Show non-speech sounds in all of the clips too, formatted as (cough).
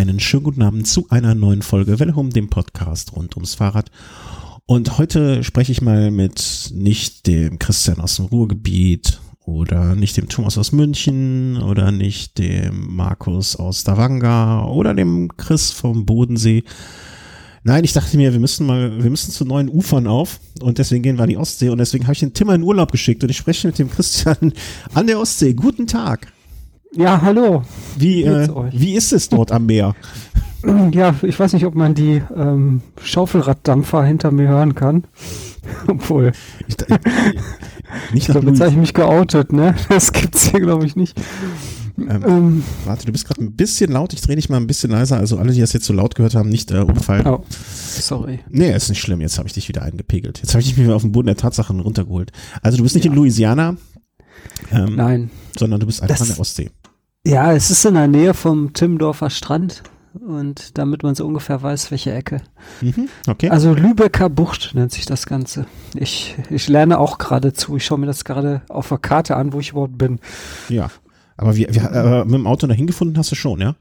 Einen schönen guten Abend zu einer neuen Folge Welle um dem Podcast rund ums Fahrrad. Und heute spreche ich mal mit nicht dem Christian aus dem Ruhrgebiet oder nicht dem Thomas aus München oder nicht dem Markus aus Stavanger oder dem Chris vom Bodensee. Nein, ich dachte mir, wir müssen mal, wir müssen zu neuen Ufern auf und deswegen gehen wir an die Ostsee und deswegen habe ich den Tim in Urlaub geschickt und ich spreche mit dem Christian an der Ostsee. Guten Tag. Ja, hallo. Wie, äh, wie ist es dort am Meer? (clears throat) Ja, ich weiß nicht, ob man die ähm, Schaufelraddampfer hinter mir hören kann. (laughs) Obwohl. Ich, ich, (laughs) nicht ich glaube, jetzt habe ich mich geoutet, ne? (laughs) Das gibt's hier, glaube ich, nicht. Ähm, ähm, warte, du bist gerade ein bisschen laut. Ich drehe dich mal ein bisschen leiser. Also alle, die das jetzt so laut gehört haben, nicht äh, umfallen. Oh, sorry. Nee, ist nicht schlimm. Jetzt habe ich dich wieder eingepegelt. Jetzt habe ich dich wieder auf den Boden der Tatsachen runtergeholt. Also du bist nicht ja. in Louisiana. Ähm, Nein. Sondern du bist einfach das, an der Ostsee. Ja, es ist in der Nähe vom Timmendorfer Strand und damit man so ungefähr weiß, welche Ecke. Mhm, okay. Also Lübecker Bucht nennt sich das Ganze. Ich, ich lerne auch gerade zu. Ich schaue mir das gerade auf der Karte an, wo ich überhaupt bin. Ja, aber wie, wie äh, mit dem Auto dahin gefunden hast du schon, ja?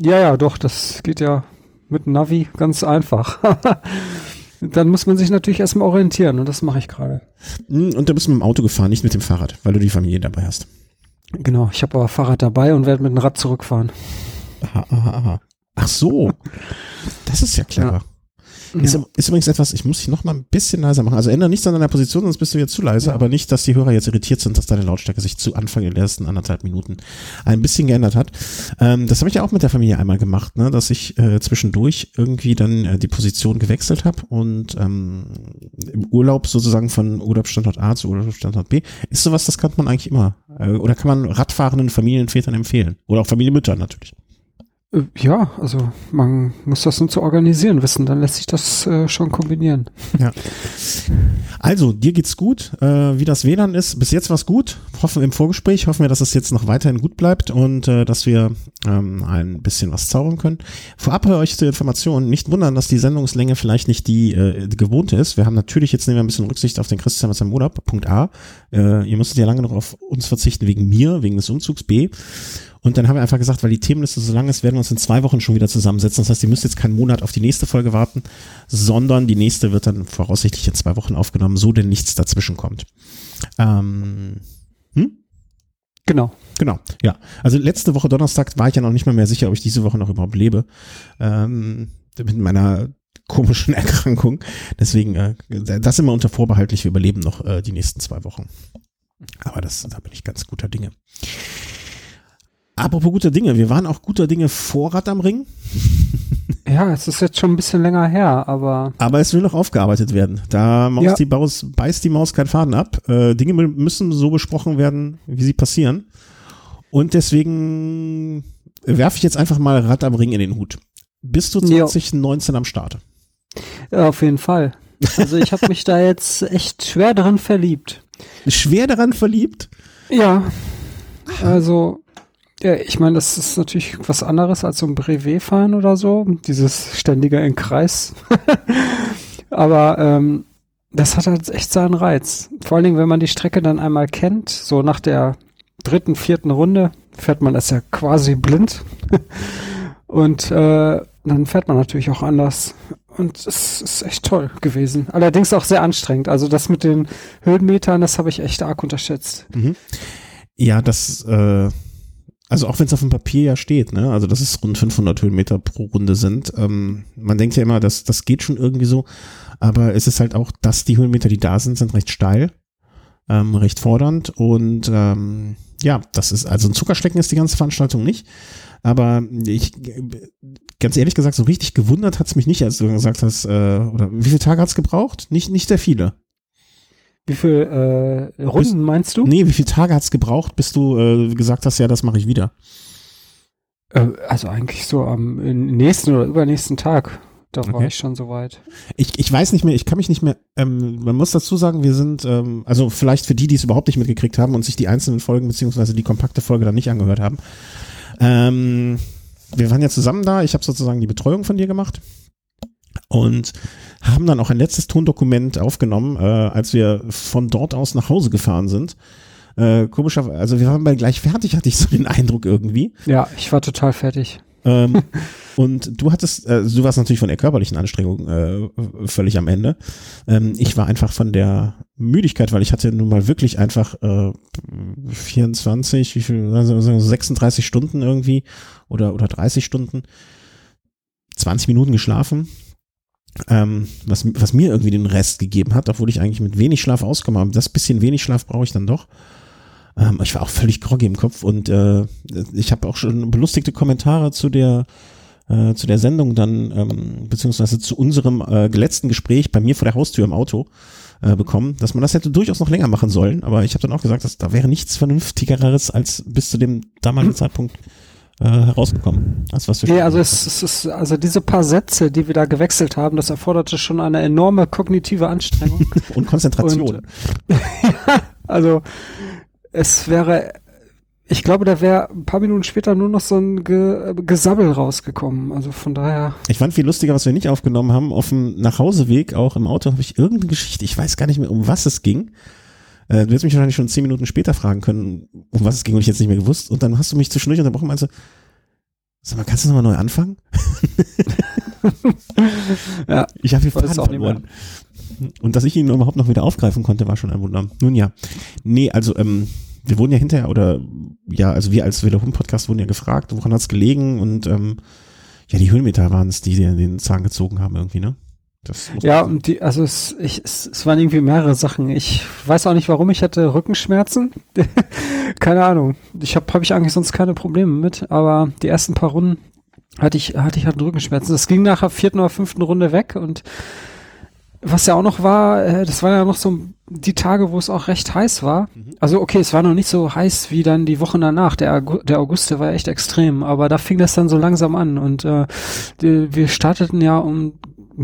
Ja, ja, doch. Das geht ja mit Navi ganz einfach. (laughs) Dann muss man sich natürlich erstmal orientieren und das mache ich gerade. Hm, und da bist du mit dem Auto gefahren, nicht mit dem Fahrrad, weil du die Familie dabei hast. Genau, ich habe aber Fahrrad dabei und werde mit dem Rad zurückfahren. Aha, aha, aha. Ach so, das ist ja clever. Ja. Ist, ja. ist, übrigens etwas, ich muss dich noch mal ein bisschen leiser machen. Also ändere nichts an deiner Position, sonst bist du jetzt zu leise, ja. aber nicht, dass die Hörer jetzt irritiert sind, dass deine Lautstärke sich zu Anfang der ersten anderthalb Minuten ein bisschen geändert hat. Ähm, das habe ich ja auch mit der Familie einmal gemacht, ne, dass ich äh, zwischendurch irgendwie dann äh, die Position gewechselt habe und ähm, im Urlaub sozusagen von Urlaubsstandort A zu Urlaubsstandort B. Ist sowas, das kann man eigentlich immer. Äh, oder kann man radfahrenden Familienvätern empfehlen? Oder auch Familienmüttern natürlich. Äh, ja, also man muss das nur zu organisieren wissen, dann lässt sich das äh, schon kombinieren. Ja. Also, dir geht's gut, äh, wie das WLAN ist. Bis jetzt war's gut. Hoffen im Vorgespräch, hoffen wir, dass es jetzt noch weiterhin gut bleibt und äh, dass wir ähm, ein bisschen was zaubern können. Vorab euch zur Information, nicht wundern, dass die Sendungslänge vielleicht nicht die, äh, gewohnte ist. Wir haben natürlich jetzt nehmen wir ein bisschen Rücksicht auf den Christian mit seinem Urlaub. Punkt A. Äh, ihr müsstet ja lange noch auf uns verzichten wegen mir, wegen des Umzugs. B. Und dann haben wir einfach gesagt, weil die Themenliste so lang ist, werden wir uns in zwei Wochen schon wieder zusammensetzen. Das heißt, ihr müsst jetzt keinen Monat auf die nächste Folge warten, sondern die nächste wird dann voraussichtlich in zwei Wochen aufgenommen, so denn nichts dazwischen kommt. Ähm, hm? Genau. Genau, ja. Also letzte Woche Donnerstag war ich ja noch nicht mal mehr sicher, ob ich diese Woche noch überhaupt lebe. Ähm, mit meiner komischen (laughs) Erkrankung. Deswegen, äh, das immer unter vorbehaltlich, wir überleben noch äh, die nächsten zwei Wochen. Aber das, da bin ich ganz guter Dinge. Apropos guter Dinge, wir waren auch guter Dinge vor Rad am Ring. (laughs) Ja, es ist jetzt schon ein bisschen länger her, aber. Aber es will noch aufgearbeitet werden. Da ja. die Maus, beißt die Maus keinen Faden ab. Äh, Dinge müssen so besprochen werden, wie sie passieren. Und deswegen werfe ich jetzt einfach mal Rad am Ring in den Hut. Bist du 2019 jo. am Start? Ja, auf jeden Fall. Also ich habe mich da jetzt echt schwer daran verliebt. Schwer daran verliebt? Ja. Also ja, ich meine, das ist natürlich was anderes als so ein Brevet fahren oder so, dieses ständige in Kreis. (laughs) Aber ähm, das hat halt echt seinen Reiz. Vor allen Dingen, wenn man die Strecke dann einmal kennt, so nach der dritten, vierten Runde fährt man das ja quasi blind. (laughs) Und äh, dann fährt man natürlich auch anders. Und es ist echt toll gewesen. Allerdings auch sehr anstrengend. Also das mit den Höhenmetern, das habe ich echt arg unterschätzt. Mhm. Ja, das äh also auch wenn es auf dem Papier ja steht, ne? Also dass es rund 500 Höhenmeter pro Runde sind. Ähm, man denkt ja immer, dass das geht schon irgendwie so, aber es ist halt auch, dass die Höhenmeter, die da sind, sind recht steil, ähm, recht fordernd und ähm, ja, das ist also ein Zuckerschlecken ist die ganze Veranstaltung nicht. Aber ich, ganz ehrlich gesagt, so richtig gewundert hat's mich nicht, als du gesagt hast, äh, oder wie viele Tage hat's gebraucht? Nicht, nicht sehr viele. Wie viele äh, Runden bis, meinst du? Nee, wie viele Tage hat es gebraucht, bis du äh, gesagt hast, ja, das mache ich wieder? Äh, also eigentlich so am nächsten oder übernächsten Tag. Da okay. war ich schon soweit. Ich, ich weiß nicht mehr, ich kann mich nicht mehr, ähm, man muss dazu sagen, wir sind, ähm, also vielleicht für die, die es überhaupt nicht mitgekriegt haben und sich die einzelnen Folgen beziehungsweise die kompakte Folge dann nicht angehört haben. Ähm, wir waren ja zusammen da, ich habe sozusagen die Betreuung von dir gemacht und haben dann auch ein letztes Tondokument aufgenommen, äh, als wir von dort aus nach Hause gefahren sind. Äh, komischerweise, also wir waren bei gleich fertig, hatte ich so den Eindruck irgendwie. Ja, ich war total fertig. ähm, (laughs) und du hattest, äh, du warst natürlich von der körperlichen Anstrengung äh, völlig am Ende. Ähm, ich war einfach von der Müdigkeit, weil ich hatte nun mal wirklich einfach äh, 24, wie viel, also 36 Stunden irgendwie oder, oder 30 Stunden, 20 Minuten geschlafen. Ähm, was, was mir irgendwie den Rest gegeben hat, obwohl ich eigentlich mit wenig Schlaf ausgekommen habe. Das bisschen wenig Schlaf brauche ich dann doch. Ähm, ich war auch völlig groggy im Kopf und äh, ich habe auch schon belustigte Kommentare zu der äh, zu der Sendung dann, ähm, beziehungsweise zu unserem äh, letzten Gespräch bei mir vor der Haustür im Auto äh, bekommen, dass man das hätte durchaus noch länger machen sollen, aber ich habe dann auch gesagt, dass da wäre nichts Vernünftigeres als bis zu dem damaligen Zeitpunkt äh, herausgekommen. Das, was wir ja, also es, es ist, also diese paar Sätze, die wir da gewechselt haben, das erforderte schon eine enorme kognitive Anstrengung. (laughs) Und Konzentration. Und, (laughs) ja, also es wäre ich glaube, da wäre ein paar Minuten später nur noch so ein Ge Gesabbel rausgekommen. Also von daher. Ich fand viel lustiger, was wir nicht aufgenommen haben. Auf dem Nachhauseweg, auch im Auto, habe ich irgendeine Geschichte, ich weiß gar nicht mehr, um was es ging. Äh, du hättest mich wahrscheinlich schon zehn Minuten später fragen können, um was es ging und ich jetzt nicht mehr gewusst. Und dann hast du mich zwischendurch unterbrochen und meinte, sag mal, kannst du nochmal neu anfangen? (laughs) ja. Ich habe hier Faden verloren. Und dass ich ihn überhaupt noch wieder aufgreifen konnte, war schon ein Wunder. Nun ja. Nee, also, ähm, wir wurden ja hinterher, oder ja, also wir als Wille Hund Podcast wurden ja gefragt, woran hat's gelegen und ähm, ja, die Höhenmeter waren es, die den Zahn gezogen haben irgendwie, ne? Ja, und die, also es, ich, es, es waren irgendwie mehrere Sachen. Ich weiß auch nicht, warum ich hatte Rückenschmerzen. (laughs) keine Ahnung. Ich habe hab ich eigentlich sonst keine Probleme mit, aber die ersten paar Runden hatte ich hatte ich halt Rückenschmerzen. Das ging nach der vierten oder fünften Runde weg und was ja auch noch war, äh, das waren ja noch so die Tage, wo es auch recht heiß war. Mhm. Also okay, es war noch nicht so heiß wie dann die Wochen danach. Der, der August, der war echt extrem, aber da fing das dann so langsam an und äh, die, wir starteten ja um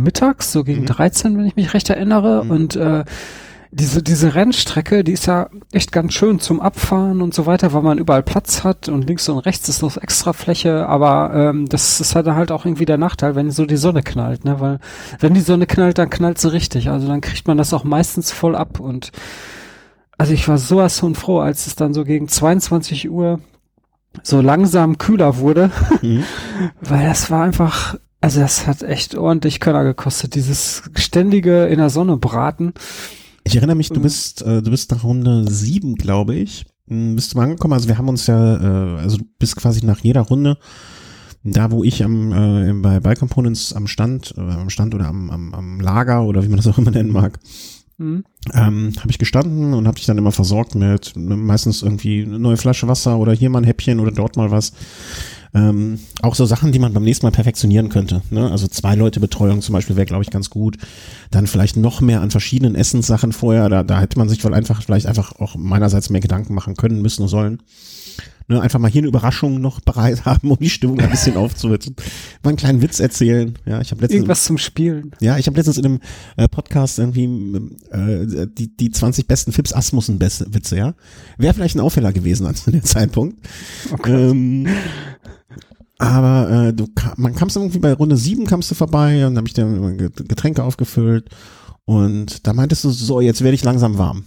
mittags, so gegen mhm. 13, wenn ich mich recht erinnere mhm. und äh, diese, diese Rennstrecke, die ist ja echt ganz schön zum Abfahren und so weiter, weil man überall Platz hat und links und rechts ist noch extra Fläche, aber ähm, das ist halt, halt auch irgendwie der Nachteil, wenn so die Sonne knallt, ne? Weil wenn die Sonne knallt, dann knallt sie richtig. Also dann kriegt man das auch meistens voll ab und also ich war sowas von froh, als es dann so gegen 22 Uhr so langsam kühler wurde, mhm. (laughs) weil das war einfach, also das hat echt ordentlich Könner gekostet, dieses ständige in der Sonne braten. Ich erinnere mich, du bist, äh, du bist nach Runde sieben, glaube ich, hm, bist du mal angekommen. Also wir haben uns ja, äh, also du bist quasi nach jeder Runde da, wo ich am äh, bei Buy Components am Stand, äh, am Stand oder am, am, am Lager oder wie man das auch immer nennen mag, mhm. ähm, habe ich gestanden und habe dich dann immer versorgt mit meistens irgendwie eine neue Flasche Wasser oder hier mal ein Häppchen oder dort mal was. Ähm, auch so Sachen, die man beim nächsten Mal perfektionieren könnte. Ne? Also zwei Leute Betreuung zum Beispiel wäre, glaube ich, ganz gut. Dann vielleicht noch mehr an verschiedenen Essenssachen vorher. Da, da hätte man sich wohl einfach vielleicht einfach auch meinerseits mehr Gedanken machen können, müssen und sollen. Ne, einfach mal hier eine Überraschung noch bereit (laughs) haben, um die Stimmung ein bisschen aufzuwitzen. Mal einen kleinen Witz erzählen. Ja, ich habe letztens irgendwas zum Spielen. Ja, ich habe letztens in einem äh, Podcast irgendwie äh, die die 20 besten Fips Asmussen Witze. Ja, wäre vielleicht ein Auffäller gewesen an dem Zeitpunkt. Okay. Ähm, aber äh, du man kamst irgendwie bei Runde 7 kamst du vorbei und dann habe ich dir Getränke aufgefüllt und da meintest du so, jetzt werde ich langsam warm.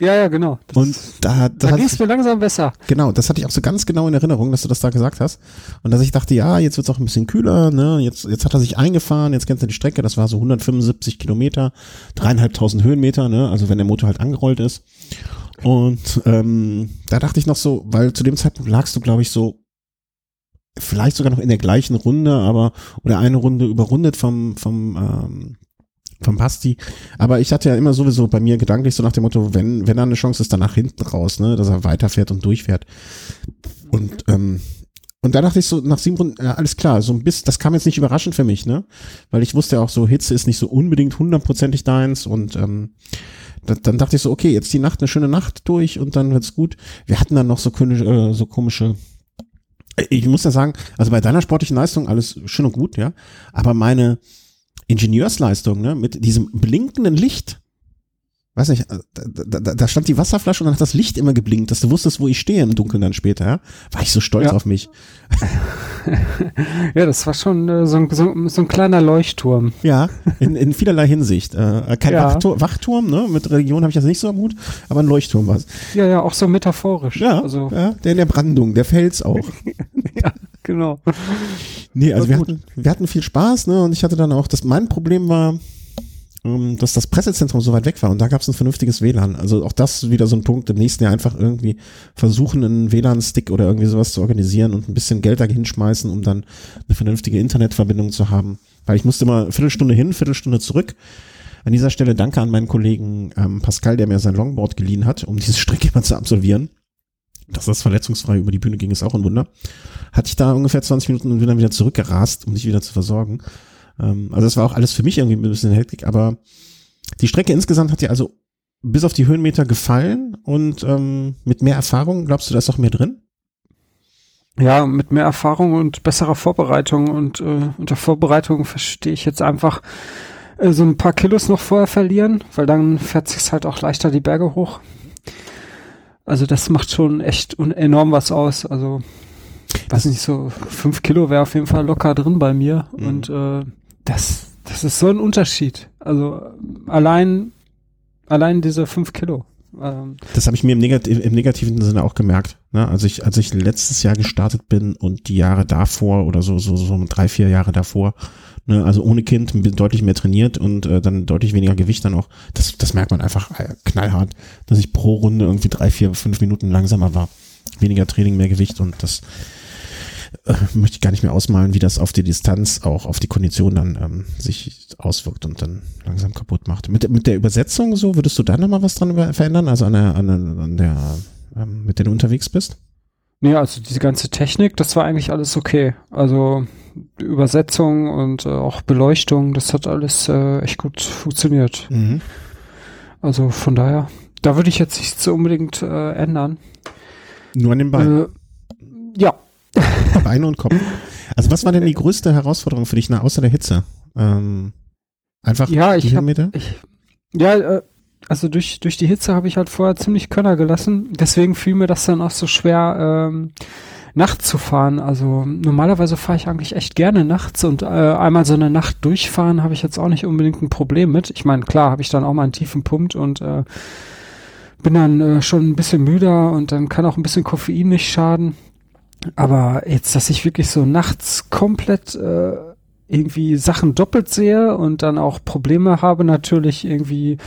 Ja, ja, genau. Das, und da, da, da ging es mir langsam besser. Genau, das hatte ich auch so ganz genau in Erinnerung, dass du das da gesagt hast. Und dass ich dachte, ja, jetzt wird's auch ein bisschen kühler, ne? Jetzt, jetzt hat er sich eingefahren, jetzt kennt er die Strecke, das war so 175 Kilometer, dreieinhalbtausend Höhenmeter, ne? Also wenn der Motor halt angerollt ist. Und ähm, da dachte ich noch so, weil zu dem Zeitpunkt lagst du, glaube ich, so vielleicht sogar noch in der gleichen Runde, aber oder eine Runde überrundet vom vom ähm, vom Pasti. Aber ich hatte ja immer sowieso bei mir gedanklich so nach dem Motto, wenn wenn da eine Chance ist, dann nach hinten raus, ne, dass er weiterfährt und durchfährt. Und ähm, und da dachte ich so, nach sieben Runden, ja, alles klar, so ein bisschen, das kam jetzt nicht überraschend für mich, ne? Weil ich wusste ja auch so, Hitze ist nicht so unbedingt hundertprozentig deins und ähm, da, dann dachte ich so, okay, jetzt die Nacht eine schöne Nacht durch und dann wird's gut. Wir hatten dann noch so, äh, so komische ich muss ja sagen, also bei deiner sportlichen Leistung alles schön und gut, ja. Aber meine Ingenieursleistung, ne, mit diesem blinkenden Licht, weiß nicht, da, da, da stand die Wasserflasche und dann hat das Licht immer geblinkt, dass du wusstest, wo ich stehe im Dunkeln dann später, ja? war ich so stolz ja. auf mich. (laughs) ja, das war schon äh, so, ein, so, so, ein kleiner Leuchtturm. Ja, in, in vielerlei Hinsicht. Äh, kein ja. Wachturm, Wachturm, ne? mit Religion habe ich das nicht so am Hut, aber ein Leuchtturm war es. Ja, ja, auch so metaphorisch. Ja, also. ja, der in der Brandung, der Fels auch. (laughs) ja, genau. Nee, also wir hatten, wir hatten viel Spaß, ne? Und ich hatte dann auch, das mein Problem war, dass das Pressezentrum so weit weg war und da gab es ein vernünftiges WLAN. Also auch das wieder so ein Punkt, im nächsten Jahr einfach irgendwie versuchen, einen WLAN-Stick oder irgendwie sowas zu organisieren und ein bisschen Geld da hinschmeißen, um dann eine vernünftige Internetverbindung zu haben. Weil ich musste immer Viertelstunde hin, Viertelstunde zurück. An dieser Stelle danke an meinen Kollegen ähm, Pascal, der mir sein Longboard geliehen hat, um diese Strecke mal zu absolvieren. Dass das verletzungsfrei über die Bühne ging, ist auch ein Wunder. Hatte ich da ungefähr 20 Minuten und bin dann wieder zurückgerast, um dich wieder zu versorgen. Ähm, also das war auch alles für mich irgendwie ein bisschen hektik, aber die Strecke insgesamt hat dir also bis auf die Höhenmeter gefallen und ähm, mit mehr Erfahrung, glaubst du, da ist noch mehr drin? Ja, mit mehr Erfahrung und besserer Vorbereitung und äh, unter Vorbereitung verstehe ich jetzt einfach äh, so ein paar Kilos noch vorher verlieren, weil dann fährt sich's halt auch leichter die Berge hoch. Also das macht schon echt enorm was aus. Also weiß nicht, so fünf Kilo wäre auf jeden Fall locker drin bei mir mhm. und äh, das, das ist so ein Unterschied. Also allein, allein diese fünf Kilo. Ähm, das habe ich mir im, Negat im negativen Sinne auch gemerkt. Ne? Als ich, als ich letztes Jahr gestartet bin und die Jahre davor oder so, so, so drei, vier Jahre davor, ne? also ohne Kind deutlich mehr trainiert und äh, dann deutlich weniger Gewicht dann auch. Das, das merkt man einfach äh, knallhart, dass ich pro Runde irgendwie drei, vier, fünf Minuten langsamer war. Weniger Training, mehr Gewicht und das äh, möchte ich gar nicht mehr ausmalen, wie das auf die Distanz, auch auf die Kondition dann ähm, sich auswirkt und dann langsam kaputt macht. Mit, mit der Übersetzung so, würdest du da nochmal was dran verändern? Also an der, an der, an der ähm, mit der du unterwegs bist? Nee, also diese ganze Technik, das war eigentlich alles okay. Also Übersetzung und äh, auch Beleuchtung, das hat alles äh, echt gut funktioniert. Mhm. Also von daher, da würde ich jetzt nichts unbedingt äh, ändern. Nur an den Beinen? Äh, ja, (laughs) Beine und Kopf. Also was war denn die größte Herausforderung für dich, na, außer der Hitze? Ähm, einfach ja, ich hab, ich, ja, äh, also durch, durch die Hitze habe ich halt vorher ziemlich Könner gelassen. Deswegen fiel mir das dann auch so schwer, ähm, nachts zu fahren. Also normalerweise fahre ich eigentlich echt gerne nachts und äh, einmal so eine Nacht durchfahren habe ich jetzt auch nicht unbedingt ein Problem mit. Ich meine, klar habe ich dann auch mal einen tiefen Punkt und äh, bin dann äh, schon ein bisschen müder und dann kann auch ein bisschen Koffein nicht schaden. Aber jetzt, dass ich wirklich so nachts komplett äh, irgendwie Sachen doppelt sehe und dann auch Probleme habe, natürlich irgendwie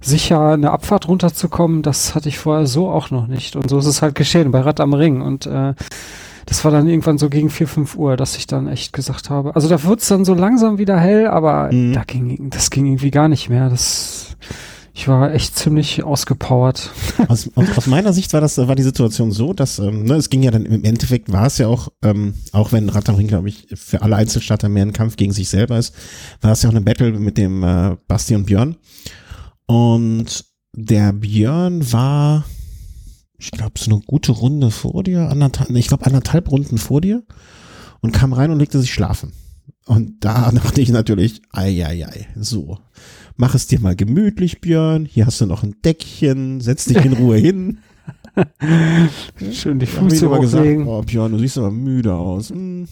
sicher eine Abfahrt runterzukommen, das hatte ich vorher so auch noch nicht. Und so ist es halt geschehen bei Rad am Ring. Und äh, das war dann irgendwann so gegen vier fünf Uhr, dass ich dann echt gesagt habe. Also da wird's dann so langsam wieder hell, aber mhm. da ging, das ging irgendwie gar nicht mehr. Das ich war echt ziemlich ausgepowert. (laughs) Aus, aus, meiner Sicht war das war die Situation so, dass ähm, ne, es ging ja dann im Endeffekt war es ja auch ähm, auch wenn Rad am glaube ich für alle Einzelstarter mehr ein Kampf gegen sich selber ist, war es ja auch eine Battle mit dem äh, Basti und Björn und der Björn war ich glaube so eine gute Runde vor dir, anderthalb, ich glaube anderthalb Runden vor dir und kam rein und legte sich schlafen. Und da (laughs) dachte ich natürlich, ei, ei, ei, so mach es dir mal gemütlich, Björn. Hier hast du noch ein Deckchen, setz dich in Ruhe hin. (laughs) Schön die Füße gesagt, oh Björn, du siehst aber müde aus. Hm.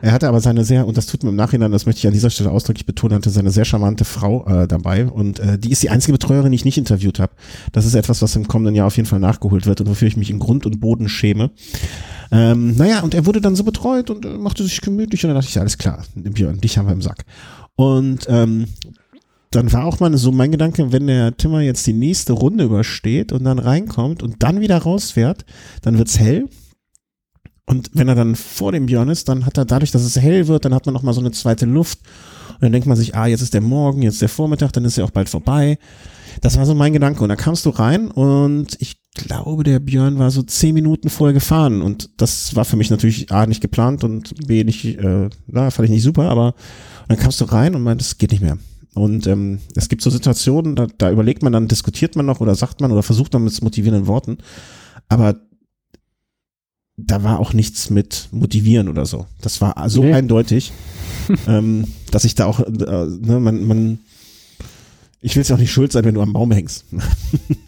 Er hatte aber seine sehr, und das tut mir im Nachhinein, das möchte ich an dieser Stelle ausdrücklich betonen, hatte seine sehr charmante Frau äh, dabei und äh, die ist die einzige Betreuerin, die ich nicht interviewt habe. Das ist etwas, was im kommenden Jahr auf jeden Fall nachgeholt wird und wofür ich mich in Grund und Boden schäme. Ähm, naja, und er wurde dann so betreut und äh, machte sich gemütlich und dann dachte ich, alles klar, Björn, dich haben wir im Sack. Und ähm, dann war auch mal so mein Gedanke, wenn der Timmer jetzt die nächste Runde übersteht und dann reinkommt und dann wieder rausfährt, dann wird's hell. Und wenn er dann vor dem Björn ist, dann hat er dadurch, dass es hell wird, dann hat man noch mal so eine zweite Luft. Und dann denkt man sich, ah, jetzt ist der Morgen, jetzt der Vormittag, dann ist er auch bald vorbei. Das war so mein Gedanke. Und dann kamst du rein und ich glaube, der Björn war so zehn Minuten vorher gefahren. Und das war für mich natürlich A, nicht geplant und B, nicht, äh, na, fand ich nicht super, aber dann kamst du rein und meintest, es geht nicht mehr. Und ähm, es gibt so Situationen, da, da überlegt man dann, diskutiert man noch oder sagt man oder versucht man mit motivierenden Worten. Aber da war auch nichts mit motivieren oder so. Das war so nee. eindeutig, (laughs) ähm, dass ich da auch, äh, ne, man, man, ich will es ja auch nicht schuld sein, wenn du am Baum hängst.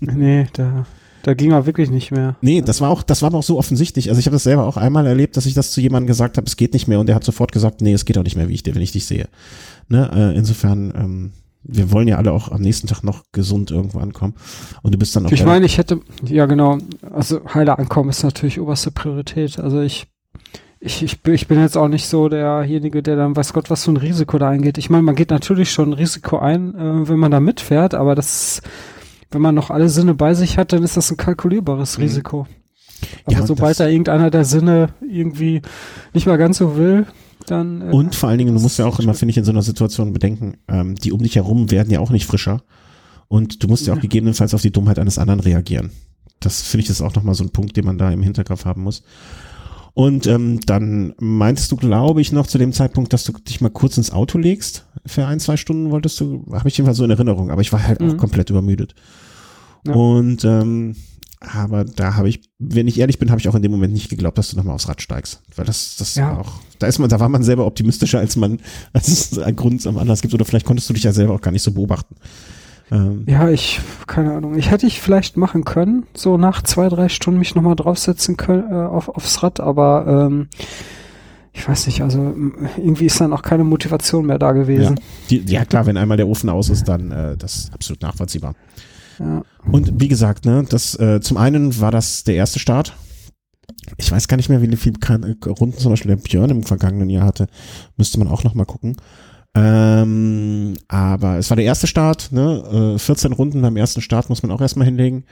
nee, da, da ging er wirklich nicht mehr. Nee, das war auch, das war aber auch so offensichtlich. Also ich habe das selber auch einmal erlebt, dass ich das zu jemandem gesagt habe, es geht nicht mehr und der hat sofort gesagt, nee, es geht auch nicht mehr, wie ich, wenn ich dich sehe. Ne? Äh, insofern, ähm, wir wollen ja alle auch am nächsten Tag noch gesund irgendwo ankommen. Und du bist dann auch. Ich meine, ich hätte, ja genau, also heiler ankommen ist natürlich oberste Priorität. Also ich, ich, ich, ich bin jetzt auch nicht so derjenige, der dann weiß Gott, was für ein Risiko da eingeht. Ich meine, man geht natürlich schon ein Risiko ein, äh, wenn man da mitfährt, aber das, wenn man noch alle Sinne bei sich hat, dann ist das ein kalkulierbares mhm. Risiko. Aber ja, sobald da irgendeiner der Sinne irgendwie nicht mal ganz so will, dann. Äh, und vor allen Dingen, du musst ja auch immer, finde ich, in so einer Situation bedenken, ähm, die um dich herum werden ja auch nicht frischer. Und du musst ja auch gegebenenfalls auf die Dummheit eines anderen reagieren. Das finde ich ist auch nochmal so ein Punkt, den man da im Hinterkopf haben muss. Und ähm, dann meintest du, glaube ich, noch zu dem Zeitpunkt, dass du dich mal kurz ins Auto legst. Für ein, zwei Stunden wolltest du, habe ich jedenfalls so in Erinnerung, aber ich war halt mhm. auch komplett übermüdet. Ja. Und ähm, aber da habe ich, wenn ich ehrlich bin, habe ich auch in dem Moment nicht geglaubt, dass du nochmal aufs Rad steigst. Weil das, das ja. auch, da ist man, da war man selber optimistischer, als man, als es einen Grund am Anlass gibt. Oder vielleicht konntest du dich ja selber auch gar nicht so beobachten. Ähm, ja, ich, keine Ahnung. Ich hätte ich vielleicht machen können, so nach zwei, drei Stunden mich nochmal draufsetzen können, äh, auf, aufs Rad, aber ähm, ich weiß nicht, also irgendwie ist dann auch keine Motivation mehr da gewesen. Ja, Die, ja klar, wenn einmal der Ofen aus ist, dann äh, das ist absolut nachvollziehbar. Ja. Und wie gesagt, ne, das äh, zum einen war das der erste Start. Ich weiß gar nicht mehr, wie viele Runden zum Beispiel der Björn im vergangenen Jahr hatte. Müsste man auch noch mal gucken. Ähm, aber es war der erste Start, ne? Äh, 14 Runden beim ersten Start muss man auch erstmal hinlegen.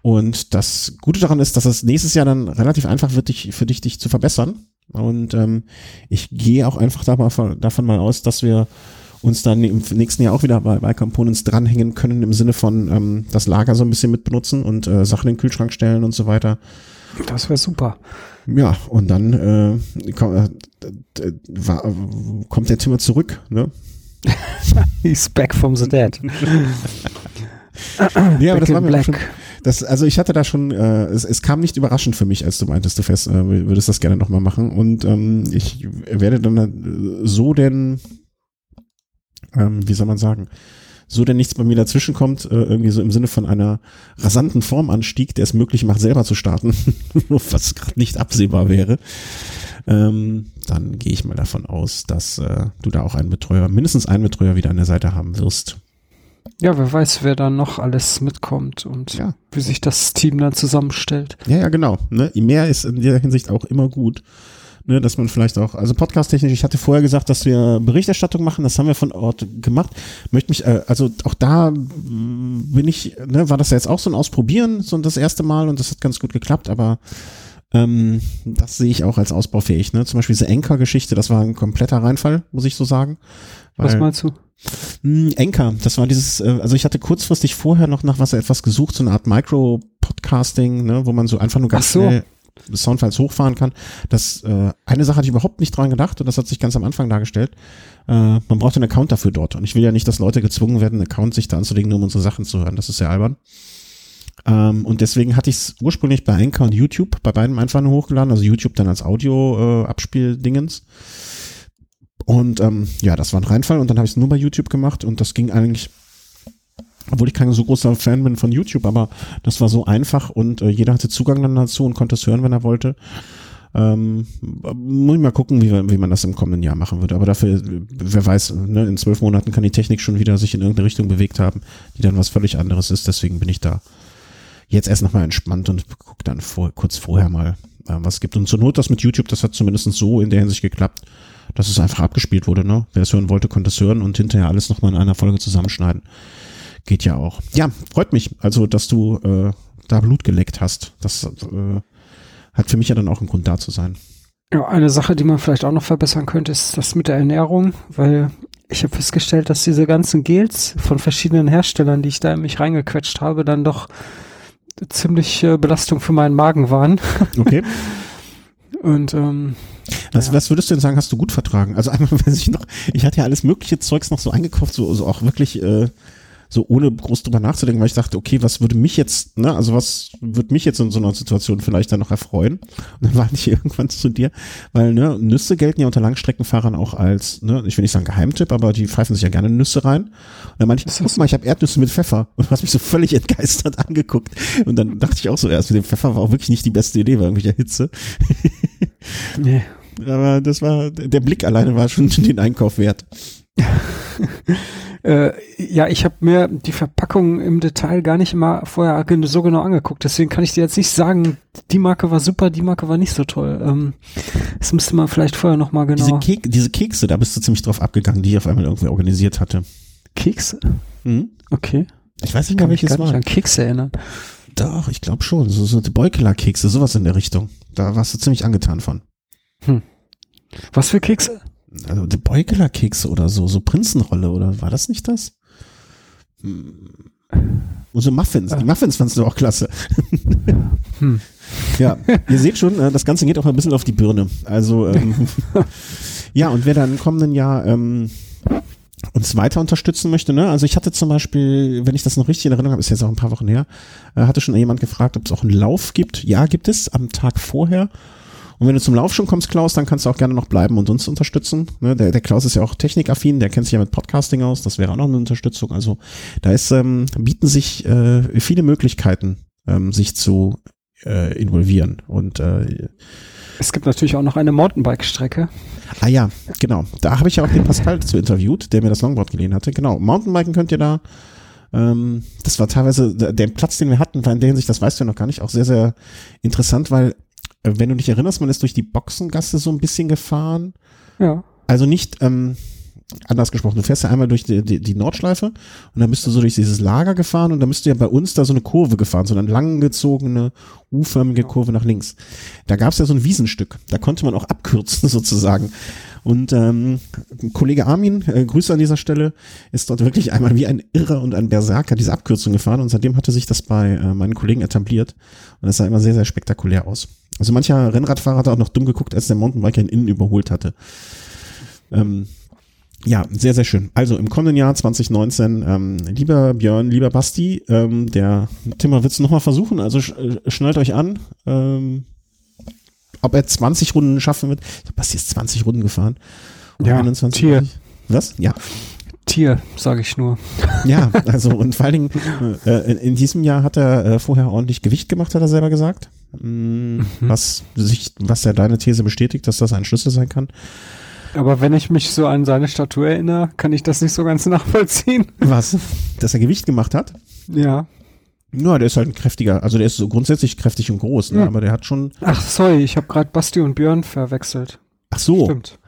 Und das Gute daran ist, dass es nächstes Jahr dann relativ einfach wird, dich, für dich, dich zu verbessern. Und ähm, ich gehe auch einfach davon, davon mal aus, dass wir uns dann im nächsten Jahr auch wieder bei, bei Components dranhängen können, im Sinne von ähm, das Lager so ein bisschen mitbenutzen und äh, Sachen in den Kühlschrank stellen und so weiter. Das wäre super. Ja, und dann äh, komm, äh, war, kommt der Timmer zurück, ne? (laughs) He's back from the dead. (laughs) ja, aber das war mir schon, das, also ich hatte da schon, äh, es, es kam nicht überraschend für mich, als du meintest, du fest, äh, würdest das gerne nochmal machen. Und ähm, ich werde dann äh, so denn, ähm, wie soll man sagen, so denn nichts bei mir dazwischen kommt, äh, irgendwie so im Sinne von einer rasanten Formanstieg, der es möglich macht, selber zu starten, (laughs) was gerade nicht absehbar wäre, ähm, dann gehe ich mal davon aus, dass äh, du da auch einen Betreuer, mindestens einen Betreuer wieder an der Seite haben wirst. Ja, wer weiß, wer da noch alles mitkommt und ja. wie sich das Team dann zusammenstellt. Ja, ja, genau. Ne? Mehr ist in der Hinsicht auch immer gut ne, dass man vielleicht auch, also podcast-technisch, ich hatte vorher gesagt, dass wir Berichterstattung machen, das haben wir von Ort gemacht. Möchte mich, äh, also auch da mm, bin ich, ne, war das ja jetzt auch so ein Ausprobieren, so das erste Mal und das hat ganz gut geklappt, aber ähm, das sehe ich auch als ausbaufähig. Ne? Zum Beispiel diese Anchor-Geschichte, das war ein kompletter Reinfall, muss ich so sagen. Was meinst du? Mh, Anchor, das war dieses, äh, also ich hatte kurzfristig vorher noch nach was etwas gesucht, so eine Art Micro-Podcasting, ne, wo man so einfach nur ganz so. schnell Soundfiles hochfahren kann. Das äh, eine Sache hatte ich überhaupt nicht dran gedacht und das hat sich ganz am Anfang dargestellt. Äh, man braucht einen Account dafür dort und ich will ja nicht, dass Leute gezwungen werden, einen Account sich da anzulegen, nur um unsere Sachen zu hören. Das ist ja albern. Ähm, und deswegen hatte ich es ursprünglich bei Anchor und YouTube, bei beiden einfach nur hochgeladen, also YouTube dann als Audio-Abspieldingens. Äh, und ähm, ja, das war ein Reinfall und dann habe ich es nur bei YouTube gemacht und das ging eigentlich obwohl ich kein so großer Fan bin von YouTube, aber das war so einfach und äh, jeder hatte Zugang dann dazu und konnte es hören, wenn er wollte. Ähm, muss ich mal gucken, wie, wie man das im kommenden Jahr machen würde. Aber dafür, wer weiß, ne, in zwölf Monaten kann die Technik schon wieder sich in irgendeine Richtung bewegt haben, die dann was völlig anderes ist. Deswegen bin ich da jetzt erst nochmal entspannt und gucke dann vor, kurz vorher mal, äh, was es gibt. Und zur Not das mit YouTube, das hat zumindest so in der Hinsicht geklappt, dass es einfach abgespielt wurde. Ne? Wer es hören wollte, konnte es hören und hinterher alles nochmal in einer Folge zusammenschneiden. Geht ja auch. Ja, freut mich, also, dass du äh, da Blut geleckt hast. Das äh, hat für mich ja dann auch ein Grund da zu sein. Ja, eine Sache, die man vielleicht auch noch verbessern könnte, ist das mit der Ernährung, weil ich habe festgestellt, dass diese ganzen Gels von verschiedenen Herstellern, die ich da in mich reingequetscht habe, dann doch ziemlich äh, Belastung für meinen Magen waren. Okay. (laughs) Und ähm, was, ja. was würdest du denn sagen, hast du gut vertragen? Also (laughs) einmal weiß ich noch, ich hatte ja alles mögliche Zeugs noch so eingekauft, so, so auch wirklich äh, so ohne groß drüber nachzudenken, weil ich dachte, okay, was würde mich jetzt, ne, also was würde mich jetzt in so einer Situation vielleicht dann noch erfreuen? Und dann (laughs) war ich irgendwann zu dir, weil, ne, Nüsse gelten ja unter Langstreckenfahrern auch als, ne, ich will nicht sagen Geheimtipp, aber die pfeifen sich ja gerne Nüsse rein. Und dann meinte ich, guck mal, ich habe Erdnüsse mit Pfeffer und du hast mich so völlig entgeistert (laughs) angeguckt. Und dann dachte ich auch so, erst mit dem Pfeffer war auch wirklich nicht die beste Idee bei irgendwelcher Hitze. nee. (laughs) Aber das war, der Blick alleine war schon den Einkauf wert. (laughs) äh, ja, ich habe mir die Verpackung im Detail gar nicht immer vorher so genau angeguckt. Deswegen kann ich dir jetzt nicht sagen, die Marke war super, die Marke war nicht so toll. Ähm, das müsste man vielleicht vorher noch mal genau. Diese, Kek diese Kekse, da bist du ziemlich drauf abgegangen, die ich auf einmal irgendwie organisiert hatte. Kekse? Mhm. Okay. Ich weiß nicht mehr, welches. Ich kann mich an Kekse erinnern. Doch, ich glaube schon. So, so Beukeler-Kekse, sowas in der Richtung. Da warst du ziemlich angetan von. Hm. Was für Kekse? Also die Beukeler Kekse oder so, so Prinzenrolle oder war das nicht das? Hm. Und so Muffins. Die Muffins fandst du auch klasse. (laughs) Hm. Ja, ihr seht schon, äh, das Ganze geht auch ein bisschen auf die Birne. Also ähm, (laughs) ja, und wer dann im kommenden Jahr ähm, uns weiter unterstützen möchte, ne? Also ich hatte zum Beispiel, wenn ich das noch richtig in Erinnerung habe, ist jetzt auch ein paar Wochen her, äh, hatte schon jemand gefragt, ob es auch einen Lauf gibt. Ja, gibt es am Tag vorher. Und wenn du zum Lauf schon kommst, Klaus, dann kannst du auch gerne noch bleiben und uns unterstützen. Ne, der, der Klaus ist ja auch technikaffin, der kennt sich ja mit Podcasting aus, das wäre auch noch eine Unterstützung. Also da ist, ähm, bieten sich äh, viele Möglichkeiten, ähm, sich zu äh, involvieren. Und äh, es gibt natürlich auch noch eine Mountainbike-Strecke. Ah ja, genau. Da habe ich ja auch den Pascal zu interviewt, der mir das Longboard geliehen hatte. Genau, Mountainbiken könnt ihr da. Ähm, das war teilweise der Platz, den wir hatten, war in der Hinsicht, das weißt du ja noch gar nicht, auch sehr, sehr interessant, weil wenn du dich erinnerst, man ist durch die Boxengasse so ein bisschen gefahren. Ja. Also nicht, ähm, anders gesprochen, du fährst ja einmal durch die, die, die Nordschleife und dann bist du so durch dieses Lager gefahren und dann bist du ja bei uns da so eine Kurve gefahren, so eine langgezogene, U-förmige Kurve nach links. Da gab es ja so ein Wiesenstück, da konnte man auch abkürzen (laughs) sozusagen. Und ähm, Kollege Armin, äh, Grüße an dieser Stelle, ist dort wirklich einmal wie ein Irrer und ein Berserker diese Abkürzung gefahren und seitdem hatte sich das bei äh, meinen Kollegen etabliert und das sah immer sehr, sehr spektakulär aus. Also mancher Rennradfahrer hat auch noch dumm geguckt, als der Mountainbiker ihn innen überholt hatte. Ähm, ja, sehr, sehr schön. Also im kommenden Jahr 2019, ähm, lieber Björn, lieber Basti, ähm, der Timmer wird es nochmal versuchen, also sch äh, schnallt euch an. Ähm, ob er 20 Runden schaffen wird. Basti ist 20 Runden gefahren. ja, 21, Tier. Was? Ja. Tier, sage ich nur. Ja, also und vor allen Dingen, äh, in, in, diesem Jahr hat er äh, vorher ordentlich Gewicht gemacht, hat er selber gesagt. Mm, mhm. Was sich, was ja deine These bestätigt, dass das ein Schlüssel sein kann. Aber wenn ich mich so an seine Statur erinnere, kann ich das nicht so ganz (laughs) nachvollziehen. Was? Dass er Gewicht gemacht hat? Ja. Ja, der ist halt ein kräftiger, also der ist so grundsätzlich kräftig und groß, ne? Ja. aber der hat schon. Ach, sorry, ich habe gerade Basti und Björn verwechselt. Ach so. Stimmt.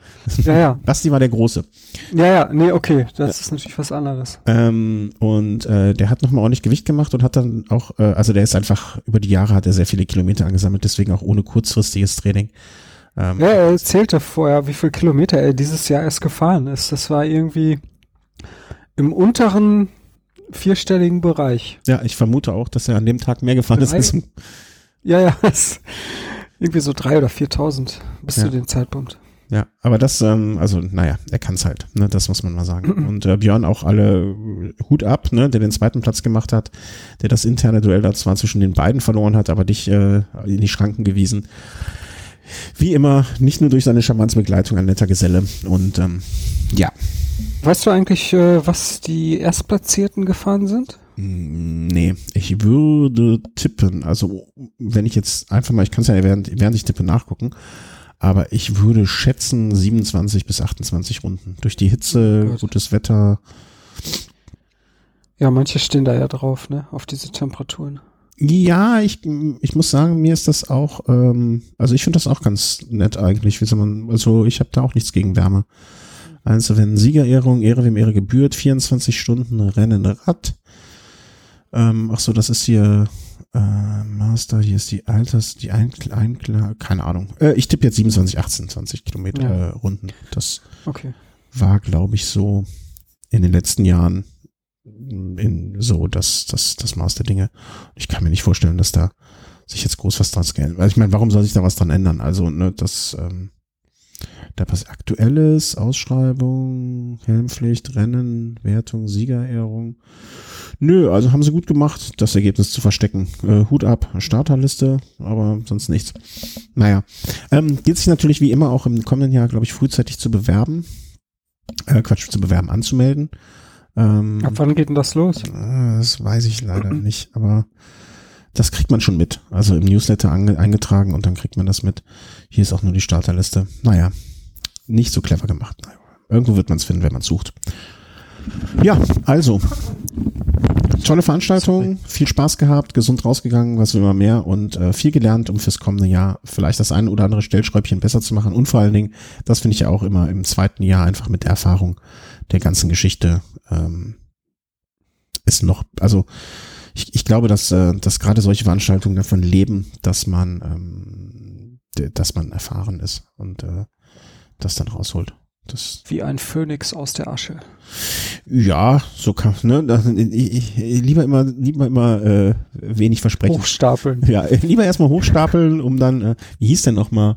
Ja, ja. (laughs) Basti war der Große. Ja, ja, nee, okay, das ja. ist natürlich was anderes. Ähm, und äh, der hat nochmal ordentlich Gewicht gemacht und hat dann auch, äh, also der ist einfach, über die Jahre hat er sehr viele Kilometer angesammelt, deswegen auch ohne kurzfristiges Training. Ähm, ja, er erzählte vorher, wie viel Kilometer er dieses Jahr erst gefahren ist. Das war irgendwie im unteren vierstelligen Bereich. Ja, ich vermute auch, dass er an dem Tag mehr gefahren drei, ist. ja, ja, (laughs) irgendwie so drei oder viertausend bis ja. zu dem Zeitpunkt. Ja, aber das, ähm, also naja, er kann es halt, ne, das muss man mal sagen. (clears throat) Und äh, Björn auch alle Hut ab, ne, der den zweiten Platz gemacht hat, der das interne Duell da zwar zwischen den beiden verloren hat, aber dich äh, in die Schranken gewiesen. Wie immer, nicht nur durch seine Charmanzbegleitung ein netter Geselle. Und ähm, ja. Weißt du eigentlich, äh, was die Erstplatzierten gefahren sind? Mm, nee, ich würde tippen, also wenn ich jetzt einfach mal, ich kann es ja während, während ich tippe nachgucken, aber ich würde schätzen 27 bis 28 Runden. Durch die Hitze, oh gutes Wetter. Ja, manche stehen da ja drauf, ne, auf diese Temperaturen. Ja, ich, ich muss sagen, mir ist das auch, ähm, also ich finde das auch ganz nett eigentlich. Wie soll man, also ich habe da auch nichts gegen Wärme. Also wenn Siegerehrung, Ehre wem Ehre gebührt, 24 Stunden Rennen Rad. Ähm, ach so, das ist hier äh, Master, hier ist die Alters, die Einklar, keine Ahnung. Äh, ich tippe jetzt 27, 18, 20 Kilometer ja. äh, Runden. Das okay. war, glaube ich, so in den letzten Jahren in so das, das, das Maß der Dinge. Ich kann mir nicht vorstellen, dass da sich jetzt groß was dran ändert. Weil ich meine, warum soll sich da was dran ändern? Also, ne, das, ähm, da passiert aktuelles, Ausschreibung, Helmpflicht, Rennen, Wertung, Siegerehrung. Nö, also haben sie gut gemacht, das Ergebnis zu verstecken. Äh, Hut ab, Starterliste, aber sonst nichts. Naja, ähm, geht sich natürlich wie immer auch im kommenden Jahr, glaube ich, frühzeitig zu bewerben. Äh, Quatsch, zu bewerben, anzumelden. Ähm, Ab wann geht denn das los? Äh, das weiß ich leider nicht, aber das kriegt man schon mit. Also im Newsletter eingetragen und dann kriegt man das mit. Hier ist auch nur die Starterliste. Naja, nicht so clever gemacht. Irgendwo wird man es finden, wenn man sucht. Ja, also. Tolle Veranstaltung, viel Spaß gehabt, gesund rausgegangen, was immer mehr und äh, viel gelernt, um fürs kommende Jahr vielleicht das ein oder andere Stellschräubchen besser zu machen. Und vor allen Dingen, das finde ich ja auch immer im zweiten Jahr einfach mit der Erfahrung der ganzen Geschichte ähm, ist noch, also ich, ich glaube, dass, äh, dass gerade solche Veranstaltungen davon leben, dass man, ähm, dass man erfahren ist und äh, das dann rausholt. Das Wie ein Phönix aus der Asche. Ja, so kann, ne, das, ich, ich, lieber immer, lieber immer äh, wenig versprechen. Hochstapeln. (laughs) Ja, lieber erstmal hochstapeln, um dann, äh, wie hieß denn nochmal,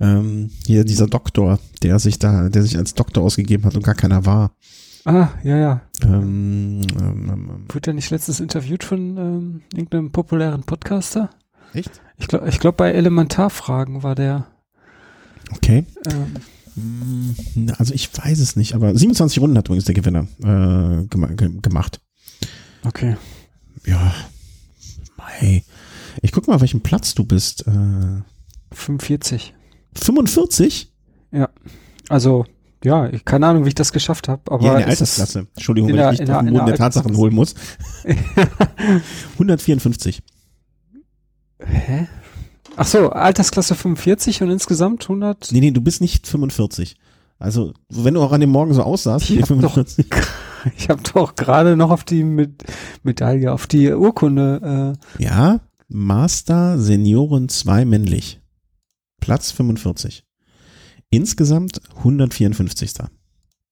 ähm, hier dieser Doktor, der sich da, der sich als Doktor ausgegeben hat und gar keiner war. Ah, ja, ja. Ähm, ähm, ähm, Wurde er nicht letztens interviewt von ähm, irgendeinem populären Podcaster? echt? Ich glaube, ich glaub, bei Elementarfragen war der. Okay. Ähm, Also ich weiß es nicht, aber 27 Runden hat übrigens der Gewinner äh, gema ge gemacht. okay. Ja, mei. Ich guck mal, auf welchem Platz du bist. Äh, 45. 45? Also, ja, ich, keine Ahnung, wie ich das geschafft habe, aber ja, in der Altersklasse. Entschuldigung, wenn der- ich nicht der- auf den Boden der der Tatsachen holen muss. (laughs) 154. Hä? Ach so, Altersklasse 45 und insgesamt 100. Nee, nee, du bist nicht 45. Also, wenn du auch an dem Morgen so aussahst, Ich hab doch- 45. (laughs) Ich habe doch gerade noch auf die Med Medaille, auf die Urkunde. Ja, Master Senioren 2 männlich. Platz 45. Insgesamt 154.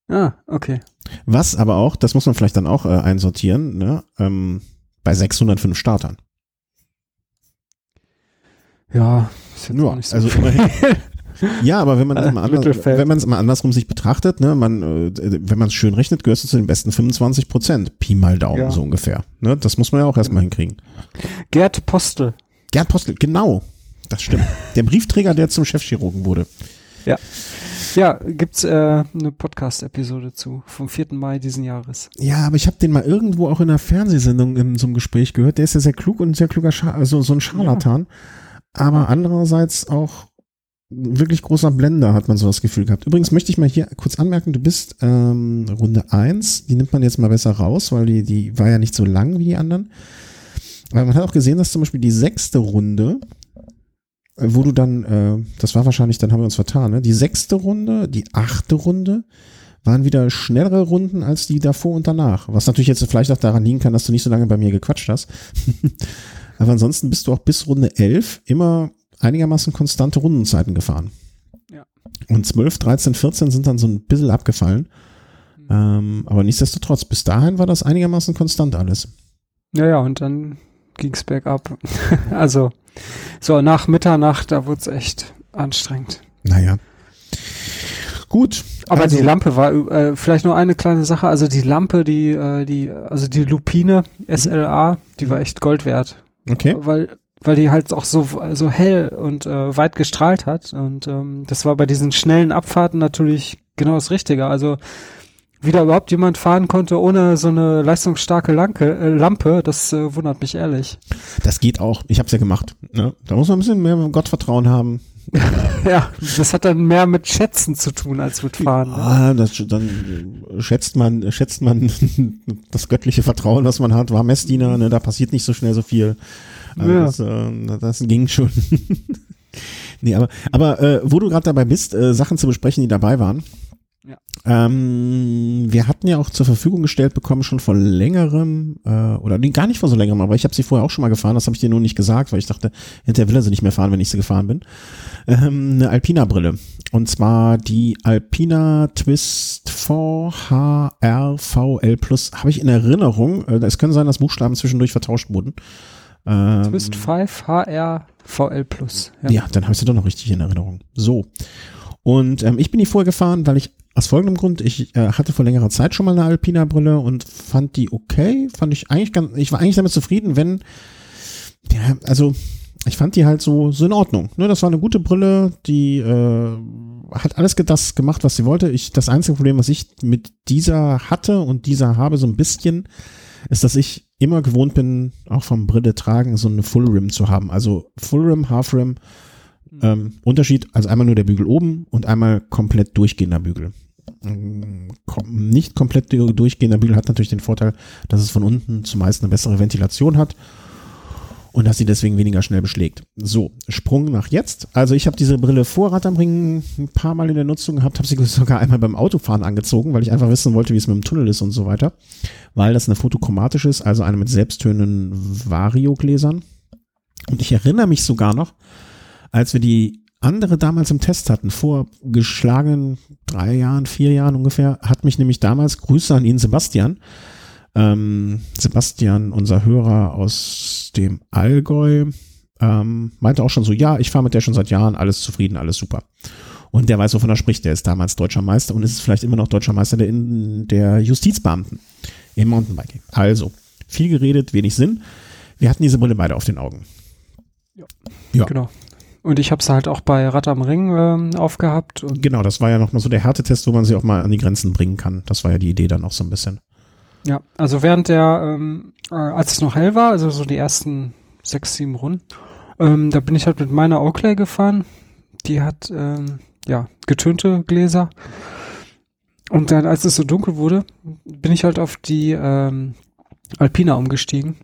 Äh, ah, okay. Was aber auch, das muss man vielleicht dann auch äh, einsortieren, ne, ähm, bei 605 Startern. Ja, ist jetzt auch nicht so also immerhin. (laughs) Ja, aber wenn man es mal, anders, wenn mal andersrum sich betrachtet, ne, man, äh, wenn man es schön rechnet, gehörst du zu den besten 25 Prozent. Pi mal Daumen, Ja. so ungefähr. Ne, das muss man ja auch erstmal hinkriegen. Gerd Postel. Gerd Postel, genau. Das stimmt. Der Briefträger, der zum Chefchirurgen wurde. Ja, gibt's äh, eine Podcast-Episode zu vom 4. Mai diesen Jahres. Ja, aber ich habe den mal irgendwo auch in einer Fernsehsendung in so einem Gespräch gehört. Der ist ja sehr klug und ein sehr kluger, Scha also so ein Scharlatan. Aber andererseits auch wirklich großer Blender, hat man so das Gefühl gehabt. Übrigens möchte ich mal hier kurz anmerken, du bist ähm, Runde eins. die nimmt man jetzt mal besser raus, weil die, die war ja nicht so lang wie die anderen. Aber man hat auch gesehen, dass zum Beispiel die sechste Runde, wo du dann, äh, das war wahrscheinlich, dann haben wir uns vertan, ne? Die sechste Runde, die achte Runde, waren wieder schnellere Runden als die davor und danach. Was natürlich jetzt vielleicht auch daran liegen kann, dass du nicht so lange bei mir gequatscht hast. (laughs) Aber ansonsten bist du auch bis Runde 11 immer einigermaßen konstante Rundenzeiten gefahren. Ja. Und 12, 13, 14 sind dann so ein bisschen abgefallen. Ähm, aber nichtsdestotrotz, bis dahin war das einigermaßen konstant alles. Ja, ja, und dann ging's bergab. (laughs) also, so nach Mitternacht, da wurd's echt anstrengend. Naja. Gut. Aber also, die Lampe war äh, vielleicht nur eine kleine Sache. Also die Lampe, die, äh, die, also die Lupine SLA, die war echt Gold wert. Okay. Weil, weil die halt auch so, so hell und äh, weit gestrahlt hat. Und ähm, das war bei diesen schnellen Abfahrten natürlich genau das Richtige. Also wie da überhaupt jemand fahren konnte ohne so eine leistungsstarke Lampe, äh, Lampe das äh, wundert mich ehrlich. Das geht auch. Ich habe es ja gemacht. Ne? Da muss man ein bisschen mehr Gottvertrauen haben. (laughs) Ja, das hat dann mehr mit Schätzen zu tun als mit Fahren. ne? Ah, das, dann schätzt man, schätzt man (laughs) das göttliche Vertrauen, was man hat, war Messdiener, ne, da passiert nicht so schnell so viel. Also Ja. das, äh, das ging schon. (laughs) nee, aber, aber äh, wo du gerade dabei bist, äh, Sachen zu besprechen, die dabei waren. Ja. Ähm, wir hatten ja auch zur Verfügung gestellt bekommen, schon vor längerem, äh, oder nee, gar nicht vor so längerem, aber ich habe sie vorher auch schon mal gefahren, das habe ich dir nur nicht gesagt, weil ich dachte, hinterher will er sie nicht mehr fahren, wenn ich sie gefahren bin. Ähm, eine Alpina-Brille. Und zwar die Alpina Twist 4 HRVL Plus. Habe ich in Erinnerung. Äh, es können sein, dass Buchstaben zwischendurch vertauscht wurden. Ähm, Twist 5 HR VL Plus. ja, dann habe ich sie doch noch richtig in Erinnerung. So. Und ähm, ich bin die vorher gefahren, weil ich aus folgendem Grund, ich äh, hatte vor längerer Zeit schon mal eine Alpina-Brille und fand die okay. Fand ich eigentlich ganz, ich war eigentlich damit zufrieden, wenn, ja, also ich fand die halt so, so in Ordnung. Ne, das war eine gute Brille, die äh, hat alles das gemacht, was sie wollte. Ich, das einzige Problem, was ich mit dieser hatte und dieser habe so ein bisschen, ist, dass ich immer gewohnt bin, auch vom Brille tragen, so eine Full Rim zu haben. Also Full Rim, Half Rim, ähm, Unterschied, also einmal nur der Bügel oben und einmal komplett durchgehender Bügel. nicht komplett durchgehender Bügel hat natürlich den Vorteil, dass es von unten zumeist eine bessere Ventilation hat und dass sie deswegen weniger schnell beschlägt. So, Sprung nach jetzt. Also ich habe diese Brille vor Rad am Ring ein paar Mal in der Nutzung gehabt, habe sie (laughs) sogar einmal beim Autofahren angezogen, weil ich einfach wissen wollte, wie es mit dem Tunnel ist und so weiter. Weil das eine fotochromatische ist, also eine mit selbsttönenden Vario-Gläsern. Und ich erinnere mich sogar noch, als wir die andere damals im Test hatten, vor geschlagenen drei Jahren, vier Jahren ungefähr, hat mich nämlich damals, Grüße an ihn, Sebastian, ähm, Sebastian, unser Hörer aus dem Allgäu, ähm, meinte auch schon so, ja, ich fahre mit der schon seit Jahren, alles zufrieden, alles super. Und der weiß, wovon er spricht. Der ist damals deutscher Meister und ist vielleicht immer noch deutscher Meister der, der Justizbeamten im Mountainbiking. Also, viel geredet, wenig Sinn. Wir hatten diese Brille beide auf den Augen. Ja, ja. genau. Und ich habe es halt auch bei Rad am Ring ähm, aufgehabt. genau, das war ja noch mal so der Härtetest, wo man sie auch mal an die Grenzen bringen kann. Das war ja die Idee dann auch so ein bisschen. Ja, also während der, ähm, äh, als es noch hell war, also so die ersten sechs, sieben Runden, ähm, da bin ich halt mit meiner Oakley gefahren. Die hat, ähm, ja, getönte Gläser. Und dann, als es so dunkel wurde, bin ich halt auf die ähm, Alpina umgestiegen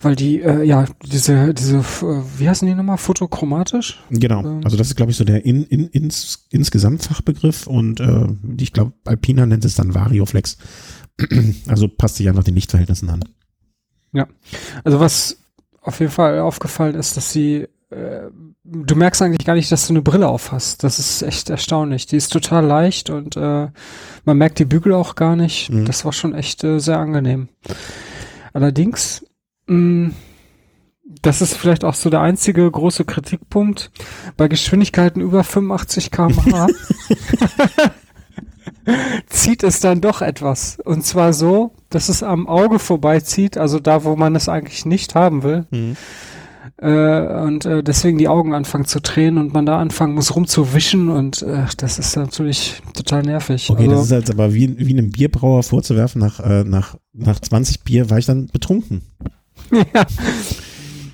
weil die, äh, ja, diese, diese, äh, wie heißen die nochmal, fotochromatisch? Genau, ähm, also das ist, glaube ich, so der in, in, ins, insgesamt Fachbegriff und äh, ich glaube, Alpina nennt es dann Varioflex. (clears throat) also passt sich einfach den Lichtverhältnissen an. Ja, also was auf jeden Fall aufgefallen ist, dass sie, äh, du merkst eigentlich gar nicht, dass du eine Brille auf hast. Das ist echt erstaunlich. Die ist total leicht und äh, man merkt die Bügel auch gar nicht. Mhm. Das war schon echt äh, sehr angenehm. Allerdings Mm, das ist vielleicht auch so der einzige große Kritikpunkt. Bei Geschwindigkeiten über 85 km/h (laughs) (laughs) (laughs) zieht es dann doch etwas. Und zwar so, dass es am Auge vorbeizieht, also da, wo man es eigentlich nicht haben will. Mhm. Äh, und äh, deswegen die Augen anfangen zu tränen und man da anfangen muss rumzuwischen und äh, das ist natürlich total nervig. Okay, also, das ist halt aber wie, wie einem Bierbrauer vorzuwerfen, nach, äh, nach, nach 20 Bier war ich dann betrunken. (laughs) ja.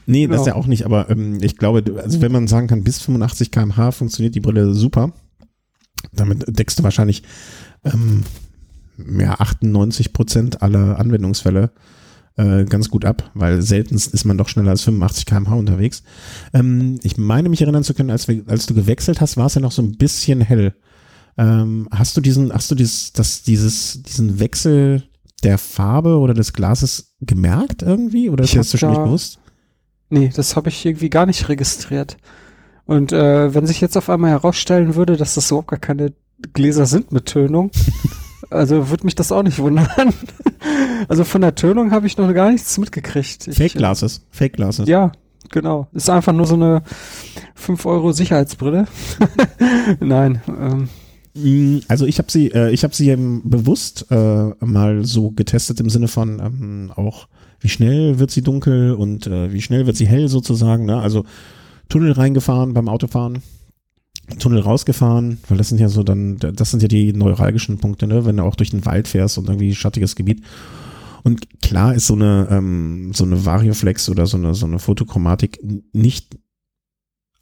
Nee, das ist ja auch nicht, aber ähm, ich glaube, also wenn man sagen kann, bis 85 kmh funktioniert die Brille super, damit deckst du wahrscheinlich ähm, ja, 98 Prozent aller Anwendungsfälle äh, ganz gut ab, weil selten ist man doch schneller als 85 kmh unterwegs. Ähm, ich meine mich erinnern zu können, als, wir, als du gewechselt hast, war es ja noch so ein bisschen hell. Ähm, hast du diesen, hast du dieses, das, dieses, diesen Wechsel der Farbe oder des Glases gemerkt irgendwie? Oder ich hast du schon nicht gewusst? Nee, das habe ich irgendwie gar nicht registriert. Und äh, wenn sich jetzt auf einmal herausstellen würde, dass das überhaupt gar keine Gläser sind mit Tönung, (laughs) also würde mich das auch nicht wundern. also von der Tönung habe ich noch gar nichts mitgekriegt. Fake Glasses, Fake Glasses. Ja, genau. Ist einfach nur so eine 5 Euro Sicherheitsbrille. (laughs) Nein, ähm, Mm, also ich habe sie, äh, ich habe sie eben bewusst äh, mal so getestet im Sinne von ähm, auch, wie schnell wird sie dunkel und äh, wie schnell wird sie hell sozusagen. Ne? Also Tunnel reingefahren beim Autofahren, Tunnel rausgefahren, weil das sind ja so dann, das sind ja die neuralgischen Punkte, ne? wenn du auch durch den Wald fährst und irgendwie schattiges Gebiet. Und klar ist so eine ähm, so eine Varioflex oder so eine so eine Fotochromatik nicht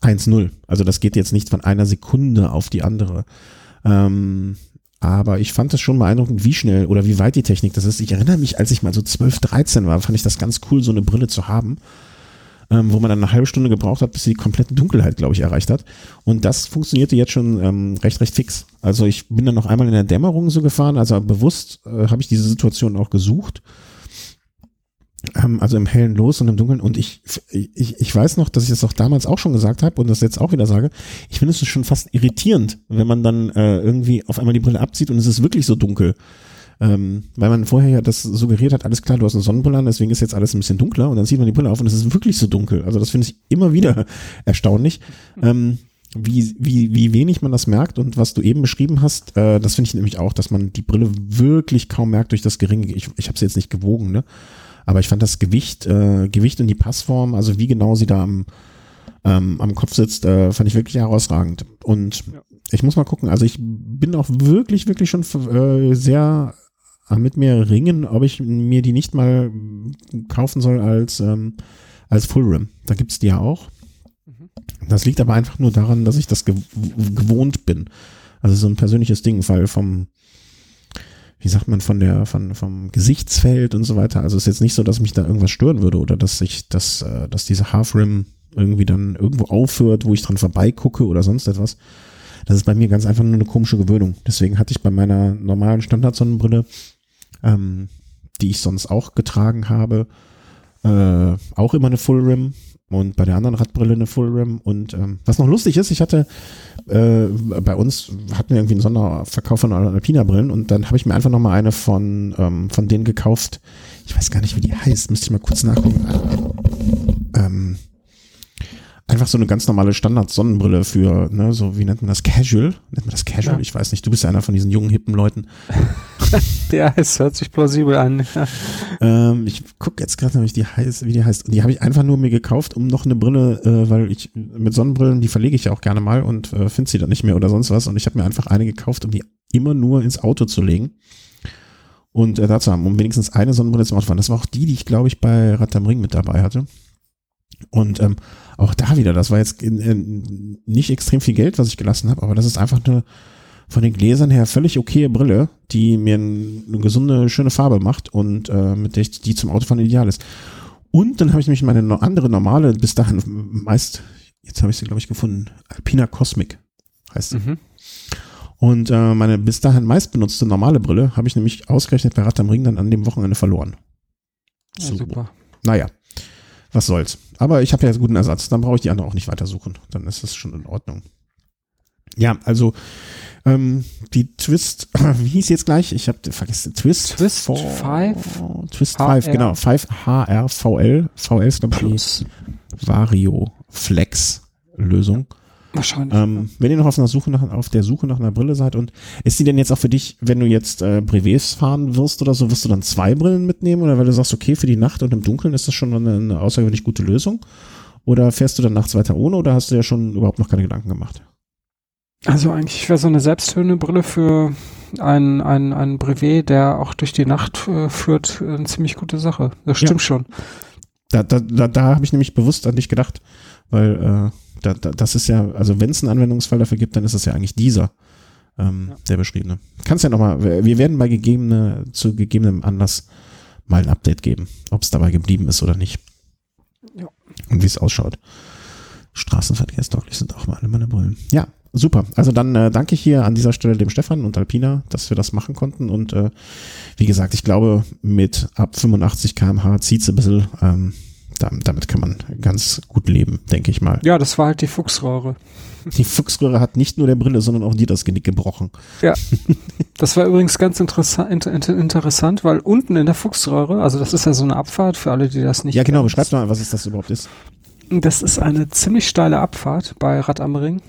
1-0. Also das geht jetzt nicht von einer Sekunde auf die andere. Ähm, aber ich fand es schon beeindruckend, wie schnell oder wie weit die Technik das ist. Ich erinnere mich, als ich mal so 12, 13 war, fand ich das ganz cool, so eine Brille zu haben, ähm, wo man dann eine halbe Stunde gebraucht hat, bis sie die komplette Dunkelheit, glaube ich, erreicht hat. Und das funktionierte jetzt schon ähm, recht, recht fix. Also ich bin dann noch einmal in der Dämmerung so gefahren, also bewusst äh, habe ich diese Situation auch gesucht ähm, also im Hellen los und im Dunkeln. Und ich, ich, ich weiß noch, dass ich das auch damals auch schon gesagt habe und das jetzt auch wieder sage. Ich finde es schon fast irritierend, wenn man dann äh, irgendwie auf einmal die Brille abzieht und es ist wirklich so dunkel. Ähm, weil man vorher ja das suggeriert hat, alles klar, du hast eine Sonnenbrille an, deswegen ist jetzt alles ein bisschen dunkler und dann zieht man die Brille auf und es ist wirklich so dunkel. Also das finde ich immer wieder (laughs) erstaunlich. Ähm, wie, wie, wie wenig man das merkt und was du eben beschrieben hast, äh, das finde ich nämlich auch, dass man die Brille wirklich kaum merkt durch das geringe, ich, ich habe sie jetzt nicht gewogen, ne? Aber ich fand das Gewicht, äh, Gewicht und die Passform, also wie genau sie da am, ähm, am Kopf sitzt, äh, fand ich wirklich herausragend. Und ja. ich muss mal gucken, also ich bin auch wirklich, wirklich schon äh, sehr mit mir ringen, ob ich mir die nicht mal kaufen soll als, ähm, als Full Rim. Da gibt's die ja auch. Mhm. Das liegt aber einfach nur daran, dass ich das gew gewohnt bin. Also so ein persönliches Ding, weil vom, wie sagt man, von der, von, vom Gesichtsfeld und so weiter. Also es ist jetzt nicht so, dass mich da irgendwas stören würde oder dass ich, dass, äh, dass diese Half-Rim irgendwie dann irgendwo aufhört, wo ich dran vorbeigucke oder sonst etwas. Das ist bei mir ganz einfach nur eine komische Gewöhnung. Deswegen hatte ich bei meiner normalen Standardsonnenbrille, ähm, die ich sonst auch getragen habe, äh, auch immer eine Full Rim und bei der anderen Radbrille eine Full Rim. Und ähm, was noch lustig ist, ich hatte äh, bei uns hatten wir irgendwie einen Sonderverkauf von Alpina-Brillen und dann habe ich mir einfach nochmal eine von, ähm, von denen gekauft. Ich weiß gar nicht, wie die heißt, müsste ich mal kurz nachgucken. Ähm, einfach so eine ganz normale Standard-Sonnenbrille für, ne, so wie nennt man das? Casual? Nennt man das Casual? Ja. Ich weiß nicht. Du bist ja einer von diesen jungen, hippen Leuten. (laughs) ja, es hört sich plausibel an. ähm, ich gucke jetzt gerade, wie die heißt, wie die heißt. Und die habe ich einfach nur mir gekauft, um noch eine Brille, äh, weil ich mit Sonnenbrillen, die verlege ich ja auch gerne mal und äh, finde sie dann nicht mehr oder sonst was. Und ich habe mir einfach eine gekauft, um die immer nur ins Auto zu legen und äh, dazu haben, um wenigstens eine Sonnenbrille zum Autofahren. Das war auch die, die ich, glaube ich, bei Rad am Ring mit dabei hatte. Und ähm, auch da wieder, das war jetzt in, in, nicht extrem viel Geld, was ich gelassen habe, aber das ist einfach eine von den Gläsern her völlig okaye Brille, die mir eine gesunde, schöne Farbe macht und äh, mit der ich, die zum Autofahren ideal ist. Und dann habe ich nämlich meine andere normale, bis dahin meist, jetzt habe ich sie, glaube ich, gefunden, Alpina Cosmic heißt sie. Mhm. Und äh, meine bis dahin meist benutzte normale Brille habe ich nämlich ausgerechnet bei Rad am Ring dann an dem Wochenende verloren. Ja, so. super. Naja, was soll's. Aber ich habe ja jetzt guten Ersatz, dann brauche ich die andere auch nicht weiter suchen. Dann ist das schon in Ordnung. Ja, also ähm, die Twist, (clears throat) wie hieß jetzt gleich? Ich habe vergessen. Twist. Twist 5. Twist 5, genau. 5 HRVL. VL ist, glaube ich, Vario Flex Lösung. Wahrscheinlich. Ähm, wenn ihr noch auf, einer Suche nach, auf der Suche nach einer Brille seid und ist die denn jetzt auch für dich, wenn du jetzt äh, Brevets fahren wirst oder so, wirst du dann zwei Brillen mitnehmen oder weil du sagst, okay, für die Nacht und im Dunkeln ist das schon eine, eine außergewöhnlich gute Lösung? Oder fährst du dann nachts weiter ohne oder hast du ja schon überhaupt noch keine Gedanken gemacht? Also eigentlich wäre so eine selbsthörende Brille für einen, einen, einen Brevet, der auch durch die Nacht äh, führt, eine ziemlich gute Sache. Das stimmt ja. schon. Da, da, da, da habe ich nämlich bewusst an dich gedacht, weil äh, da, da, das ist ja, also wenn es einen Anwendungsfall dafür gibt, dann ist es ja eigentlich dieser, ähm, ja. der beschriebene. Kannst ja nochmal, wir werden bei gegebene, zu gegebenem Anlass mal ein Update geben, ob es dabei geblieben ist oder nicht. Ja. Und wie es ausschaut. Straßenverkehrstauglich sind auch mal alle meine Brillen. Ja, super. Also dann äh, danke ich hier an dieser Stelle dem Stefan und Alpina, dass wir das machen konnten. Und äh, wie gesagt, ich glaube, mit ab 85 kmh zieht es ein bisschen. Ähm, damit kann man ganz gut leben, denke ich mal. Ja, das war halt die Fuchsröhre. (laughs) Die Fuchsröhre hat nicht nur der Brille, sondern auch dir das Genick gebrochen. Ja. (laughs) Das war übrigens ganz interessant, interessant, weil unten in der Fuchsröhre, also das ist ja so eine Abfahrt für alle, die das nicht Ja, genau, beschreib mal, was es das überhaupt ist. Das ist eine ziemlich steile Abfahrt bei Rad am Ring.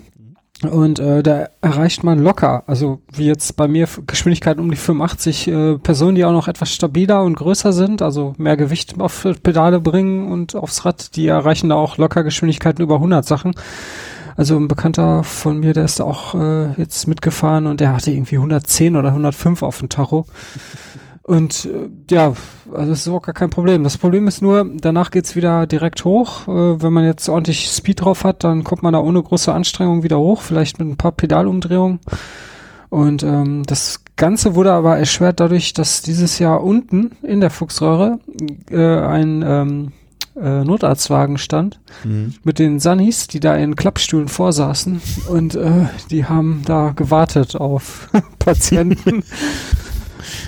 Und äh, da erreicht man locker, also wie jetzt bei mir Geschwindigkeiten um die 85 äh, Personen, die auch noch etwas stabiler und größer sind, also mehr Gewicht auf Pedale bringen und aufs Rad, die erreichen da auch locker Geschwindigkeiten über 100 Sachen. Also ein Bekannter von mir, der ist auch äh, jetzt mitgefahren und der hatte irgendwie 110 oder 105 auf dem Tacho. Und äh, ja, also das ist auch gar kein Problem. Das Problem ist nur, danach geht's wieder direkt hoch. Äh, wenn man jetzt ordentlich Speed drauf hat, dann kommt man da ohne große Anstrengung wieder hoch, vielleicht mit ein paar Pedalumdrehungen. Und ähm, das Ganze wurde aber erschwert dadurch, dass dieses Jahr unten in der Fuchsröhre äh, ein ähm, äh, Notarztwagen stand mhm. mit den Sunnis, die da in Klappstühlen vorsaßen und äh, die haben da gewartet auf (laughs) Patienten. (laughs)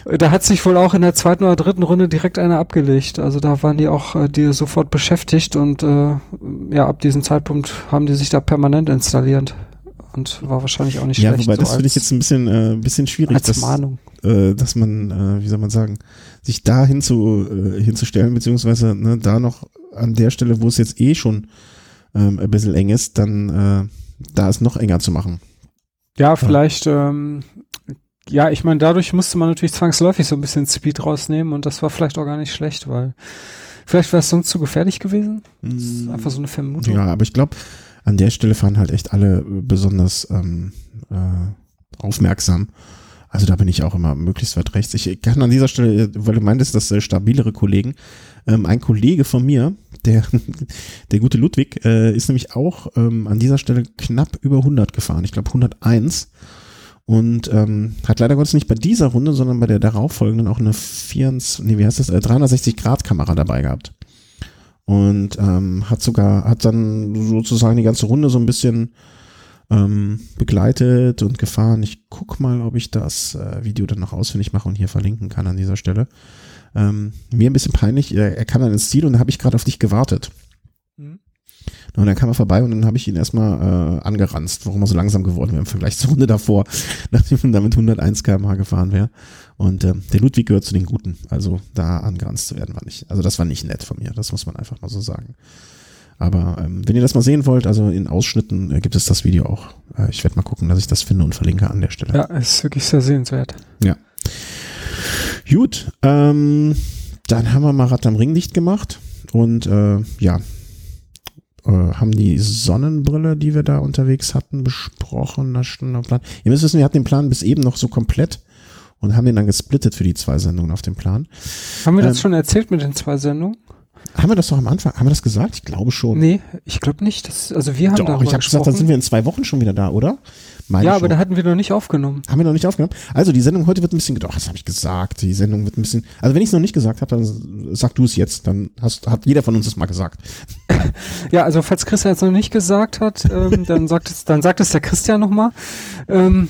Da hat sich wohl auch in der zweiten oder dritten Runde direkt einer abgelegt. Also da waren die auch äh, die sofort beschäftigt und äh, ja, ab diesem Zeitpunkt haben die sich da permanent installiert. Und war wahrscheinlich auch nicht ja, schlecht. Ja, wobei so das finde ich jetzt ein bisschen, äh, bisschen schwierig, als dass, Mahnung. Äh, dass man, äh, wie soll man sagen, sich da hinzu, äh, hinzustellen, beziehungsweise ne, da noch an der Stelle, wo es jetzt eh schon ähm, ein bisschen eng ist, dann äh, da es noch enger zu machen. Ja, vielleicht ähm, ja, ich meine, dadurch musste man natürlich zwangsläufig so ein bisschen Speed rausnehmen und das war vielleicht auch gar nicht schlecht, weil vielleicht wäre es sonst zu gefährlich gewesen. Das ist einfach so eine Vermutung. Ja, aber ich glaube, an der Stelle fahren halt echt alle besonders ähm, äh, aufmerksam. Also da bin ich auch immer möglichst weit rechts. Ich kann an dieser Stelle, weil du meintest, dass äh, stabilere Kollegen, ähm, ein Kollege von mir, der, (laughs) der gute Ludwig, äh, ist nämlich auch ähm, an dieser Stelle knapp über 100 gefahren. Ich glaube 101 und ähm, hat leider Gottes nicht bei dieser Runde, sondern bei der darauffolgenden auch eine 24, nee, wie heißt das, äh, 360 Grad Kamera dabei gehabt. Und ähm, hat sogar, hat dann sozusagen die ganze Runde so ein bisschen ähm, begleitet und gefahren. Ich guck mal, ob ich das äh, Video dann noch ausfindig mache und hier verlinken kann an dieser Stelle. Ähm, mir ein bisschen peinlich, er, er kam dann ins Ziel und da habe ich gerade auf dich gewartet. Mhm. Und dann kam er vorbei und dann habe ich ihn erstmal äh, angeranzt, warum er so langsam geworden wäre im Vergleich zur Runde davor, (laughs) nachdem man damit 101 km/h gefahren wäre. Und äh, der Ludwig gehört zu den Guten. Also da angeranzt zu werden war nicht, also das war nicht nett von mir, das muss man einfach mal so sagen. Aber ähm, wenn ihr das mal sehen wollt, also in Ausschnitten äh, gibt es das Video auch. Äh, ich werde mal gucken, dass ich das finde und verlinke an der Stelle. Ja, ist wirklich sehr sehenswert. Ja. Gut, ähm, dann haben wir mal Rad am Ring dicht gemacht und äh, ja, äh, haben die Sonnenbrille, die wir da unterwegs hatten, besprochen. Da stand auf Plan. Ihr müsst wissen, wir hatten den Plan bis eben noch so komplett und haben den dann gesplittet für die zwei Sendungen auf dem Plan. Haben wir das ähm, schon erzählt mit den zwei Sendungen? Haben wir das doch am Anfang, haben wir das gesagt? Ich glaube schon. Nee, ich glaube nicht. Das, also wir haben doch, darüber ich habe gesagt, dann sind wir in zwei Wochen schon wieder da, oder? Meine ja, aber da hatten wir noch nicht aufgenommen. Haben wir noch nicht aufgenommen? Also die Sendung heute wird ein bisschen, doch, das habe ich gesagt. Die Sendung wird ein bisschen, also wenn ich es noch nicht gesagt habe, dann sag du es jetzt. Dann hast, hat jeder von uns es mal gesagt. ja, also falls Christian es noch nicht gesagt hat, ähm, (laughs) dann sagt es, dann sagt es der Christian nochmal. Ähm,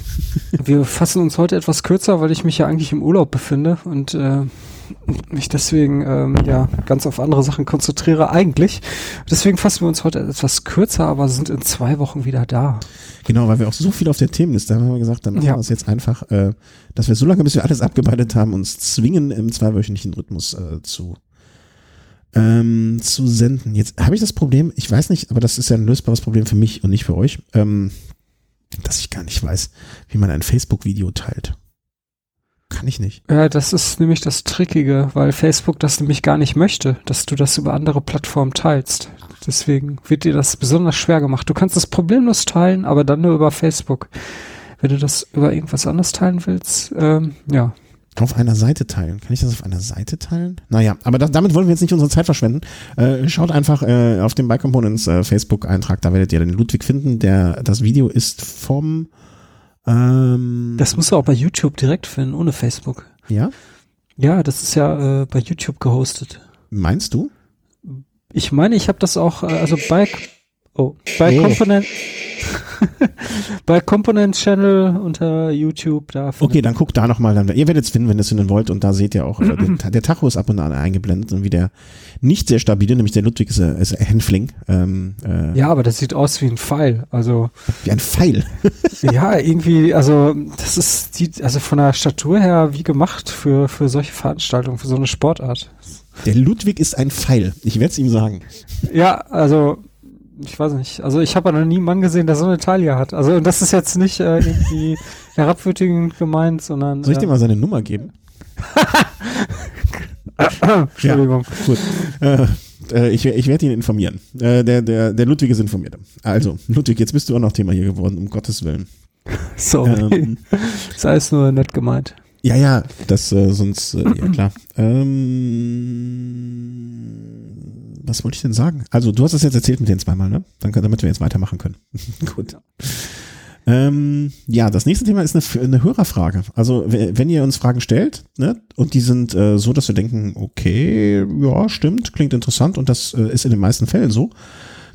wir fassen uns heute etwas kürzer, weil ich mich ja eigentlich im Urlaub befinde und äh, mich deswegen ähm, ja ganz auf andere Sachen konzentriere eigentlich. Deswegen fassen wir uns heute etwas kürzer, aber sind in zwei Wochen wieder da. Genau, weil wir auch so viel auf der Themenliste haben, haben wir gesagt, dann machen ja. wir es jetzt einfach, äh, dass wir so lange, bis wir alles abgearbeitet haben, uns zwingen, im zweiwöchentlichen Rhythmus äh, zu ähm, zu senden. Jetzt habe ich das Problem, ich weiß nicht, aber das ist ja ein lösbares Problem für mich und nicht für euch, ähm, dass ich gar nicht weiß, wie man ein Facebook-Video teilt. Kann ich nicht. Ja, das ist nämlich das Trickige, weil Facebook das nämlich gar nicht möchte, dass du das über andere Plattformen teilst. Deswegen wird dir das besonders schwer gemacht. Du kannst das problemlos teilen, aber dann nur über Facebook. Wenn du das über irgendwas anderes teilen willst, ähm, ja. Auf einer Seite teilen. Kann ich das auf einer Seite teilen? Naja, aber das, damit wollen wir jetzt nicht unsere Zeit verschwenden. Äh, schaut einfach äh, auf den Bike Components äh, Facebook-Eintrag, da werdet ihr den Ludwig finden. Der, das Video ist vom ähm, das musst du auch bei YouTube direkt finden, ohne Facebook. Ja? Ja, das ist ja äh, bei YouTube gehostet. Meinst du? Ich meine, ich habe das auch, äh, also bei, oh, bei oh. Component, (laughs) bei Component Channel unter YouTube da. Okay, dann guckt da nochmal. Dann, ihr werdet es finden, wenn ihr es finden wollt. Und da seht ihr auch, äh, (clears throat) der, der Tacho ist ab und an eingeblendet und wie der nicht sehr stabile, nämlich der Ludwig ist, äh, ist Hänfling. Ähm, äh, ja, aber das sieht aus wie ein Pfeil. Also wie ein Pfeil. (laughs) ja, irgendwie, also das ist die, also von der Statur her wie gemacht für für solche Veranstaltungen, für so eine Sportart. Der Ludwig ist ein Pfeil. Ich werde es ihm sagen. Ja, also ich weiß nicht. Also ich habe noch nie einen Mann gesehen, der so eine Taille hat. Also und das ist jetzt nicht äh, irgendwie (laughs) herabwürdigend gemeint, sondern. Soll ich dir mal seine Nummer geben? (laughs) Entschuldigung. Ja, gut. Äh, äh, ich, ich werde ihn informieren. Äh, der, der, der Ludwig ist informiert. Also, Ludwig, jetzt bist du auch noch Thema hier geworden, um Gottes Willen. (laughs) Sorry. Ähm, Sei es nur nett gemeint. Ja, ja, das äh, sonst, äh, ja klar. Ähm, was wollte ich denn sagen? Also, du hast das jetzt erzählt mit den zweimal, ne? Danke, damit wir jetzt weitermachen können. (laughs) Gut. Ähm, ja, das nächste Thema ist eine, eine Hörerfrage. Also, wenn ihr uns Fragen stellt, ne, und die sind äh, so, dass wir denken, okay, ja, stimmt, klingt interessant und das äh, ist in den meisten Fällen so,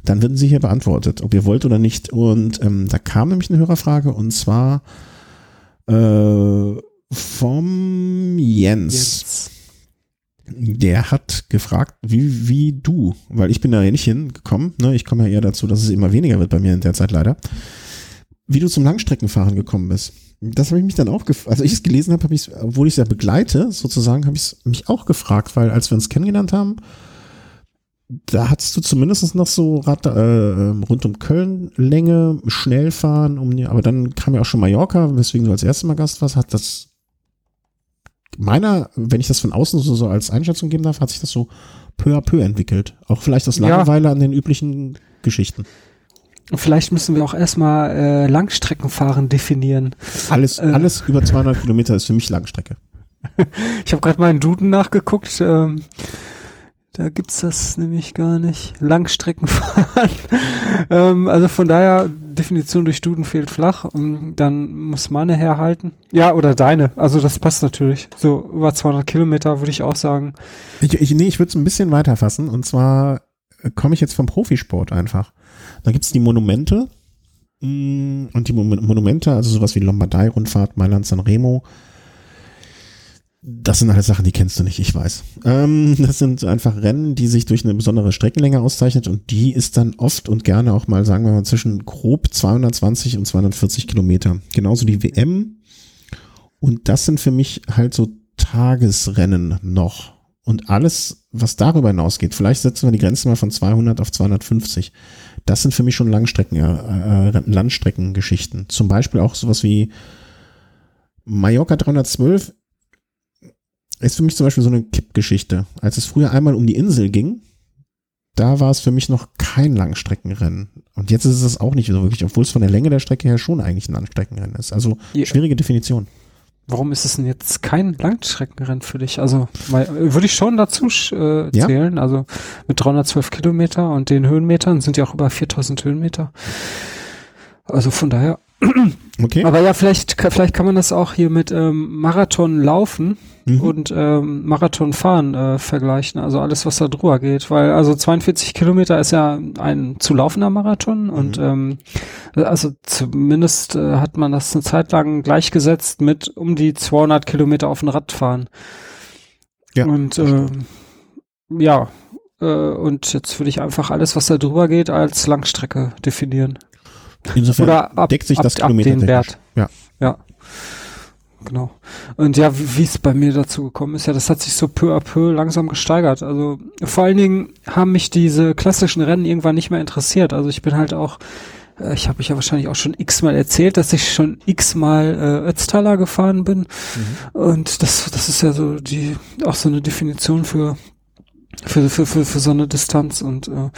dann werden sie hier beantwortet, ob ihr wollt oder nicht. Und ähm, da kam nämlich eine Hörerfrage und zwar äh, vom Jens. Jens. Der hat gefragt, wie, wie du, weil ich bin da ja nicht hingekommen, ne? ich komme ja eher dazu, dass es immer weniger wird bei mir in der Zeit leider, wie du zum Langstreckenfahren gekommen bist. Das habe ich mich dann auch gefragt, also ich es gelesen habe, habe ich obwohl ich es ja begleite, sozusagen, habe ich mich auch gefragt, weil als wir uns kennengelernt haben, da hattest du zumindest noch so Rad, äh, ähm, rund um Köln Länge, schnell fahren, um, aber dann kam ja auch schon Mallorca, weswegen du als erstes Mal Gast warst, hat das meiner, wenn ich das von außen so, so als Einschätzung geben darf, hat sich das so peu à peu entwickelt. Auch vielleicht aus Langeweile ja. an den üblichen Geschichten. Vielleicht müssen wir auch erstmal äh, Langstreckenfahren definieren. Alles, äh, alles über 200 Kilometer ist für mich Langstrecke. (laughs) ich habe gerade meinen Duden nachgeguckt. Ähm, Da gibt's das nämlich gar nicht. Langstreckenfahren. (laughs) ähm, also von daher, Definition durch Duden fehlt flach. Und dann muss meine herhalten. Ja, oder deine. Also das passt natürlich. So über 200 Kilometer würde ich auch sagen. Ich, ich, nee, ich würde es ein bisschen weiter fassen. Und zwar äh, komme ich jetzt vom Profisport einfach. Da gibt's die Monumente. Mm, und die Monumente, also sowas wie Lombardei-Rundfahrt, Mailand San Remo, das sind alles Sachen, die kennst du nicht, ich weiß. Ähm, das sind einfach Rennen, die sich durch eine besondere Streckenlänge auszeichnet und die ist dann oft und gerne auch mal, sagen wir mal, zwischen grob 220 und 240 Kilometer. Genauso die WM. Und das sind für mich halt so Tagesrennen noch. Und alles, was darüber hinausgeht, vielleicht setzen wir die Grenze mal von 200 auf 250. Das sind für mich schon Langstrecken, äh, äh, Landstreckengeschichten. Zum Beispiel auch sowas wie Mallorca 312 ist für mich zum Beispiel so eine Kippgeschichte. Als es früher einmal um die Insel ging, da war es für mich noch kein Langstreckenrennen. Und jetzt ist es auch nicht so wirklich, obwohl es von der Länge der Strecke her schon eigentlich ein Langstreckenrennen ist. Also ja. schwierige Definition. Warum ist es denn jetzt kein Langstreckenrennen für dich? Also weil, würde ich schon dazu äh, zählen. Ja. Also mit 312 Kilometer und den Höhenmetern sind ja auch über 4000 Höhenmeter. Also von daher. Okay. Aber ja, vielleicht, vielleicht kann man das auch hier mit ähm, Marathon laufen mhm. und ähm, Marathon fahren äh, vergleichen. Also alles, was da drüber geht. Weil also 42 Kilometer ist ja ein zu laufender Marathon mhm. und ähm, also zumindest äh, hat man das eine Zeit lang gleichgesetzt mit um die 200 Kilometer auf dem Rad fahren. Ja. Und äh, ja, äh, und jetzt würde ich einfach alles, was da drüber geht, als Langstrecke definieren. Insofern Oder ab, deckt sich das ab, Kilometer ab den Wert. Ja. Ja. Genau. Und ja, wie es bei mir dazu gekommen ist, ja, das hat sich so peu à peu langsam gesteigert. Also vor allen Dingen haben mich diese klassischen Rennen irgendwann nicht mehr interessiert. Also ich bin halt auch, äh, ich habe mich ja wahrscheinlich auch schon x-mal erzählt, dass ich schon x-mal äh, Ötztaler gefahren bin. Mhm. Und das, das ist ja so die, auch so eine Definition für, für, für, für, für so eine Distanz und äh,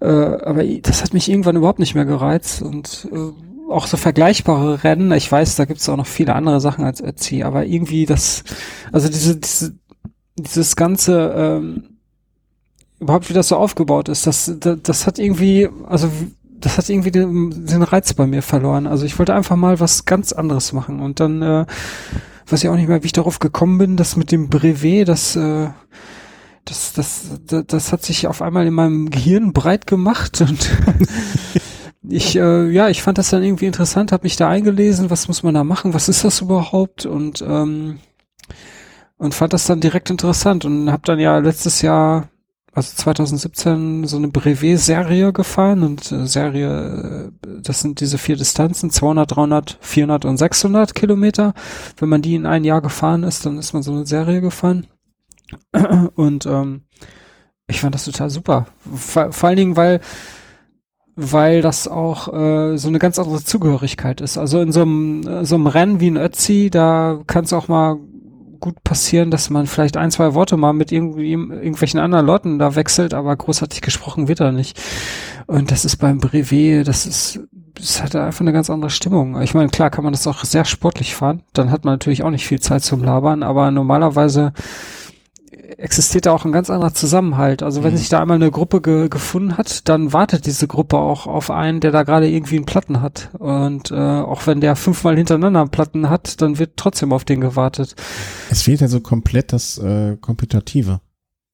äh, aber das hat mich irgendwann überhaupt nicht mehr gereizt und äh, auch so vergleichbare Rennen. Ich weiß, da gibt es auch noch viele andere Sachen als Etsy, aber irgendwie das, also diese, diese dieses ganze ähm, überhaupt wie das so aufgebaut ist, das, das, das hat irgendwie, also das hat irgendwie den, den Reiz bei mir verloren. Also ich wollte einfach mal was ganz anderes machen und dann äh, weiß ich auch nicht mehr, wie ich darauf gekommen bin, das mit dem Brevet, das äh, das, das, das, das hat sich auf einmal in meinem Gehirn breit gemacht und (laughs) (laughs) ich, äh, ja, ich fand das dann irgendwie interessant, habe mich da eingelesen, was muss man da machen, was ist das überhaupt und ähm, und fand das dann direkt interessant und habe dann ja letztes Jahr, also 2017, so eine Brevet-Serie gefahren und äh, Serie, äh, das sind diese vier Distanzen, 200, 300, 400 und 600 Kilometer. Wenn man die in ein Jahr gefahren ist, dann ist man so eine Serie gefahren. Und ähm, ich fand das total super. Vor, vor allen Dingen, weil weil das auch äh, so eine ganz andere Zugehörigkeit ist. Also in so einem, äh, so einem Rennen wie ein Ötzi, da kann es auch mal gut passieren, dass man vielleicht ein, zwei Worte mal mit irgendwie irgendwelchen anderen Leuten da wechselt, aber großartig gesprochen wird er nicht. Und das ist beim Brevet, das ist, das hat einfach eine ganz andere Stimmung. Ich meine, klar kann man das auch sehr sportlich fahren, dann hat man natürlich auch nicht viel Zeit zum Labern, aber normalerweise existiert da auch ein ganz anderer Zusammenhalt. Also wenn mhm. sich da einmal eine Gruppe ge gefunden hat, dann wartet diese Gruppe auch auf einen, der da gerade irgendwie einen Platten hat. Und äh, auch wenn der fünfmal hintereinander einen Platten hat, dann wird trotzdem auf den gewartet. Es fehlt ja so komplett das äh, Kompetitive.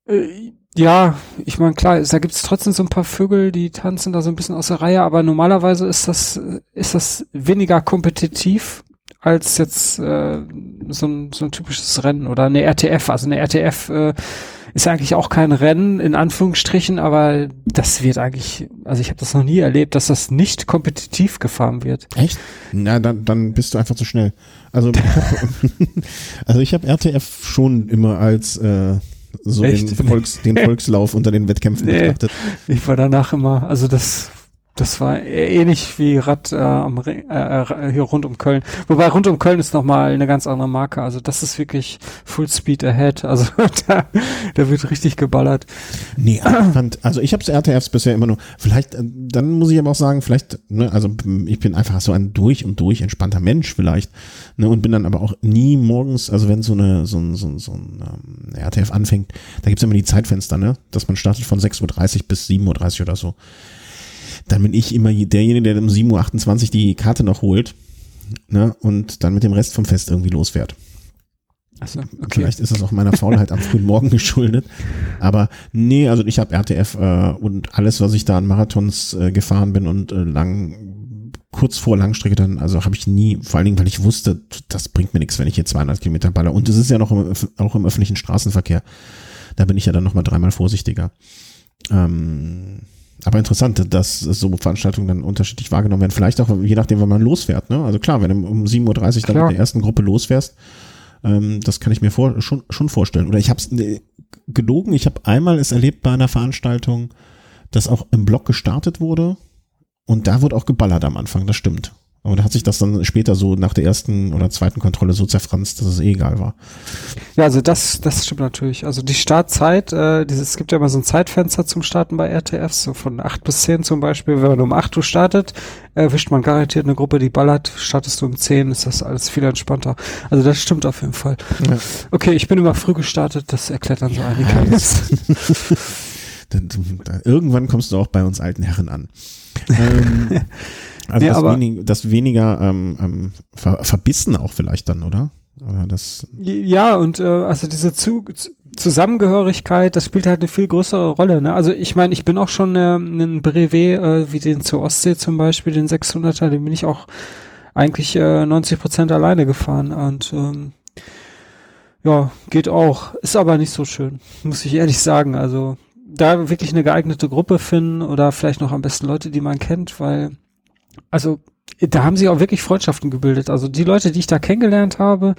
Äh, ja, ich meine, klar, da gibt es trotzdem so ein paar Vögel, die tanzen da so ein bisschen aus der Reihe, aber normalerweise ist das, ist das weniger kompetitiv als jetzt äh, so, ein, so ein typisches Rennen oder eine RTF. Also eine RTF äh, ist eigentlich auch kein Rennen in Anführungsstrichen, aber das wird eigentlich, also ich habe das noch nie erlebt, dass das nicht kompetitiv gefahren wird. Echt? Na, dann, dann bist du einfach zu schnell. Also, (laughs) also ich habe RTF schon immer als äh, so den, Volks, den Volkslauf unter den Wettkämpfen nee, betrachtet. Ich war danach immer, also das Das war ähnlich wie Rad äh, am, äh, äh, hier rund um Köln. Wobei rund um Köln ist nochmal eine ganz andere Marke. Also das ist wirklich Full Speed Ahead. Also (laughs) da, da wird richtig geballert. Nee, fand, also ich habe RTFs bisher immer nur, vielleicht, äh, dann muss ich aber auch sagen, vielleicht, ne, also ich bin einfach so ein durch und durch entspannter Mensch vielleicht, ne, und bin dann aber auch nie morgens, also wenn so eine, so ein, so ein, so ein ähm, RTF anfängt, da gibt's immer die Zeitfenster, ne, dass man startet von 6.30 Uhr bis 7.30 Uhr oder so dann bin ich immer derjenige, der um 7.28 Uhr die Karte noch holt ne, und dann mit dem Rest vom Fest irgendwie losfährt. So, okay. Vielleicht ist es auch meiner Faulheit am frühen Morgen (laughs) geschuldet. Aber nee, also ich habe RTF äh, und alles, was ich da an Marathons äh, gefahren bin und äh, lang, kurz vor Langstrecke dann, also habe ich nie, vor allen Dingen, weil ich wusste, das bringt mir nichts, wenn ich hier 200 Kilometer baller. Und das ist ja noch im, auch im öffentlichen Straßenverkehr. Da bin ich ja dann nochmal dreimal vorsichtiger. Ähm, aber interessant, dass so Veranstaltungen dann unterschiedlich wahrgenommen werden. Vielleicht auch je nachdem, wann man losfährt. Ne? Also klar, wenn du um 7.30 Uhr dann mit der ersten Gruppe losfährst, ähm, das kann ich mir vor, schon, schon vorstellen. Oder ich habe es äh, gelogen. Ich habe einmal es erlebt bei einer Veranstaltung, dass auch im Block gestartet wurde. Und da wurde auch geballert am Anfang, das stimmt. Aber da hat sich das dann später so nach der ersten oder zweiten Kontrolle so zerfranst, dass es eh egal war. Ja, also das, das stimmt natürlich. Also die Startzeit, äh, dieses, es gibt ja immer so ein Zeitfenster zum Starten bei RTFs, so von acht bis zehn zum Beispiel. Wenn man um acht Uhr startet, erwischt man garantiert eine Gruppe, die ballert. Startest du um zehn, ist das alles viel entspannter. Also das stimmt auf jeden Fall. Ja. Okay, ich bin immer früh gestartet, das erklärt dann so einiges. (laughs) Irgendwann kommst du auch bei uns alten Herren an. (laughs) ähm, also nee, das, wenig, das weniger ähm, ähm, ver, verbissen auch vielleicht dann, oder? oder das ja, und äh, also diese Zu Zusammengehörigkeit, das spielt halt eine viel größere Rolle. Ne? Also ich meine, ich bin auch schon äh, einen Brevet, äh, wie den zur Ostsee zum Beispiel, den 600er, den bin ich auch eigentlich äh, 90 Prozent alleine gefahren und ähm, ja, geht auch. Ist aber nicht so schön, muss ich ehrlich sagen. Also da wirklich eine geeignete Gruppe finden oder vielleicht noch am besten Leute, die man kennt, weil also da haben sich auch wirklich Freundschaften gebildet. Also die Leute, die ich da kennengelernt habe,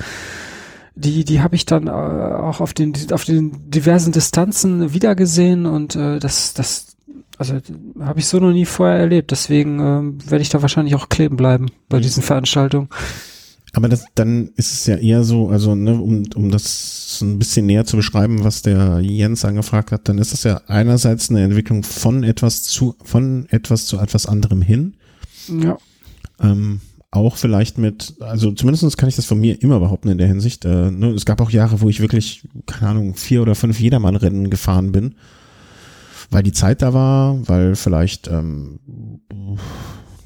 die, die habe ich dann äh, auch auf den, auf den diversen Distanzen wiedergesehen und äh, das, das, also habe ich so noch nie vorher erlebt. Deswegen äh, werde ich da wahrscheinlich auch kleben bleiben bei mhm. diesen Veranstaltungen. Aber das, dann ist es ja eher so, also ne, um, um das ein bisschen näher zu beschreiben, was der Jens angefragt hat, dann ist es ja einerseits eine Entwicklung von etwas zu, von etwas zu etwas anderem hin. Ja. Ähm, auch vielleicht mit, also zumindest kann ich das von mir immer behaupten in der Hinsicht. Äh, ne, es gab auch Jahre, wo ich wirklich, keine Ahnung, vier oder fünf Jedermann-Rennen gefahren bin, weil die Zeit da war, weil vielleicht ähm,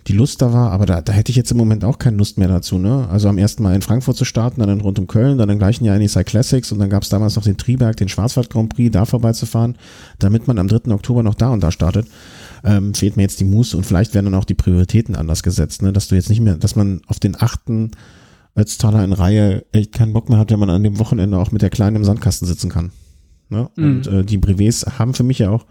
die Lust da war, aber da, da hätte ich jetzt im Moment auch keine Lust mehr dazu. Ne? Also am ersten Mal in Frankfurt zu starten, dann rund um Köln, dann im gleichen Jahr in die Cyclassics und dann gab es damals noch den Triberg, den Schwarzwald Grand Prix, da vorbeizufahren, damit man am 3. Oktober noch da und da startet ähm, fehlt mir jetzt die Muße und vielleicht werden dann auch die Prioritäten anders gesetzt, ne? dass du jetzt nicht mehr, dass man auf den achten Ötztaler in Reihe echt keinen Bock mehr hat, wenn man an dem Wochenende auch mit der Kleinen im Sandkasten sitzen kann. Ne? Mhm. Und äh, die Brevets haben für mich ja auch,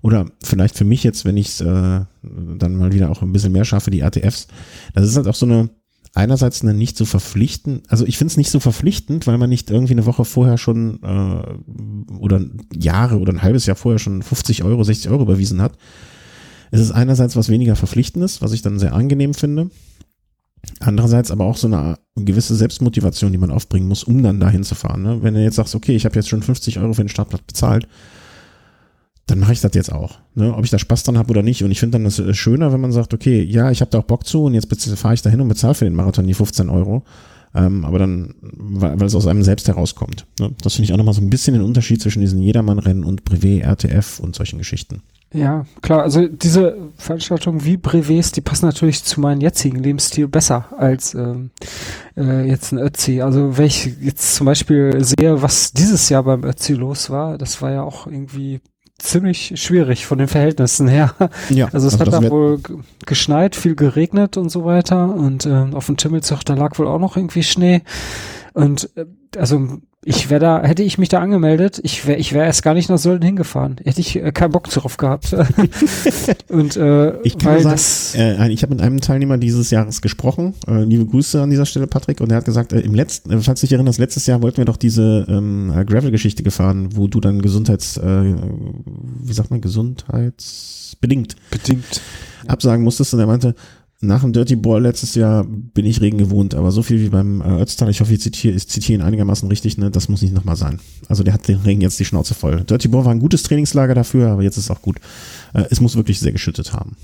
oder vielleicht für mich jetzt, wenn ich es äh, dann mal wieder auch ein bisschen mehr schaffe, die ATFs, das ist halt auch so eine, einerseits eine nicht so verpflichtend, also ich finde es nicht so verpflichtend, weil man nicht irgendwie eine Woche vorher schon äh, oder Jahre oder ein halbes Jahr vorher schon 50 Euro, 60 Euro überwiesen hat, es ist einerseits was weniger Verpflichtendes, was ich dann sehr angenehm finde. Andererseits aber auch so eine gewisse Selbstmotivation, die man aufbringen muss, um dann dahin zu fahren. Ne? Wenn du jetzt sagst, okay, ich habe jetzt schon 50 Euro für den Startplatz bezahlt, dann mache ich das jetzt auch. Ne? Ob ich da Spaß dran habe oder nicht. Und ich finde dann das äh, schöner, wenn man sagt, okay, ja, ich habe da auch Bock zu und jetzt fahre ich da hin und bezahle für den Marathon die 15 Euro. Ähm, aber dann, weil, weil es aus einem selbst herauskommt. Ne? Das finde ich auch nochmal so ein bisschen den Unterschied zwischen diesen Jedermann-Rennen und Brevet, RTF und solchen Geschichten. Ja, klar, also diese Veranstaltungen wie Brevets, die passen natürlich zu meinem jetzigen Lebensstil besser als ähm, äh, jetzt ein Ötzi. Also wenn ich jetzt zum Beispiel sehe, was dieses Jahr beim Ötzi los war, das war ja auch irgendwie ziemlich schwierig von den Verhältnissen her. Ja, also es also hat da wohl geschneit, viel geregnet und so weiter und äh, auf dem Timmelzug, da lag wohl auch noch irgendwie Schnee. Und äh, also ich wäre da, hätte ich mich da angemeldet, ich wäre ich wäre erst gar nicht nach Sölden hingefahren. Hätte ich äh, keinen Bock drauf gehabt. (laughs) und äh, ich kann weil sagen, das, äh, ich habe mit einem Teilnehmer dieses Jahres gesprochen. Äh, liebe Grüße an dieser Stelle, Patrick. Und er hat gesagt, äh, im letzten, äh, falls du dich erinnerst, letztes Jahr wollten wir doch diese ähm, äh, Gravel-Geschichte gefahren, wo du dann Gesundheits, äh, wie sagt man, gesundheitsbedingt bedingt absagen musstest. Und er meinte, nach dem Dirty Ball letztes Jahr bin ich Regen gewohnt, aber so viel wie beim äh, Ötztal, ich hoffe, ich zitiere, ich zitiere ihn einigermaßen richtig, ne, das muss nicht nochmal sein. Also der hat den Regen jetzt die Schnauze voll. Dirty Ball war ein gutes Trainingslager dafür, aber jetzt ist auch gut. Äh, es muss wirklich sehr geschüttet haben.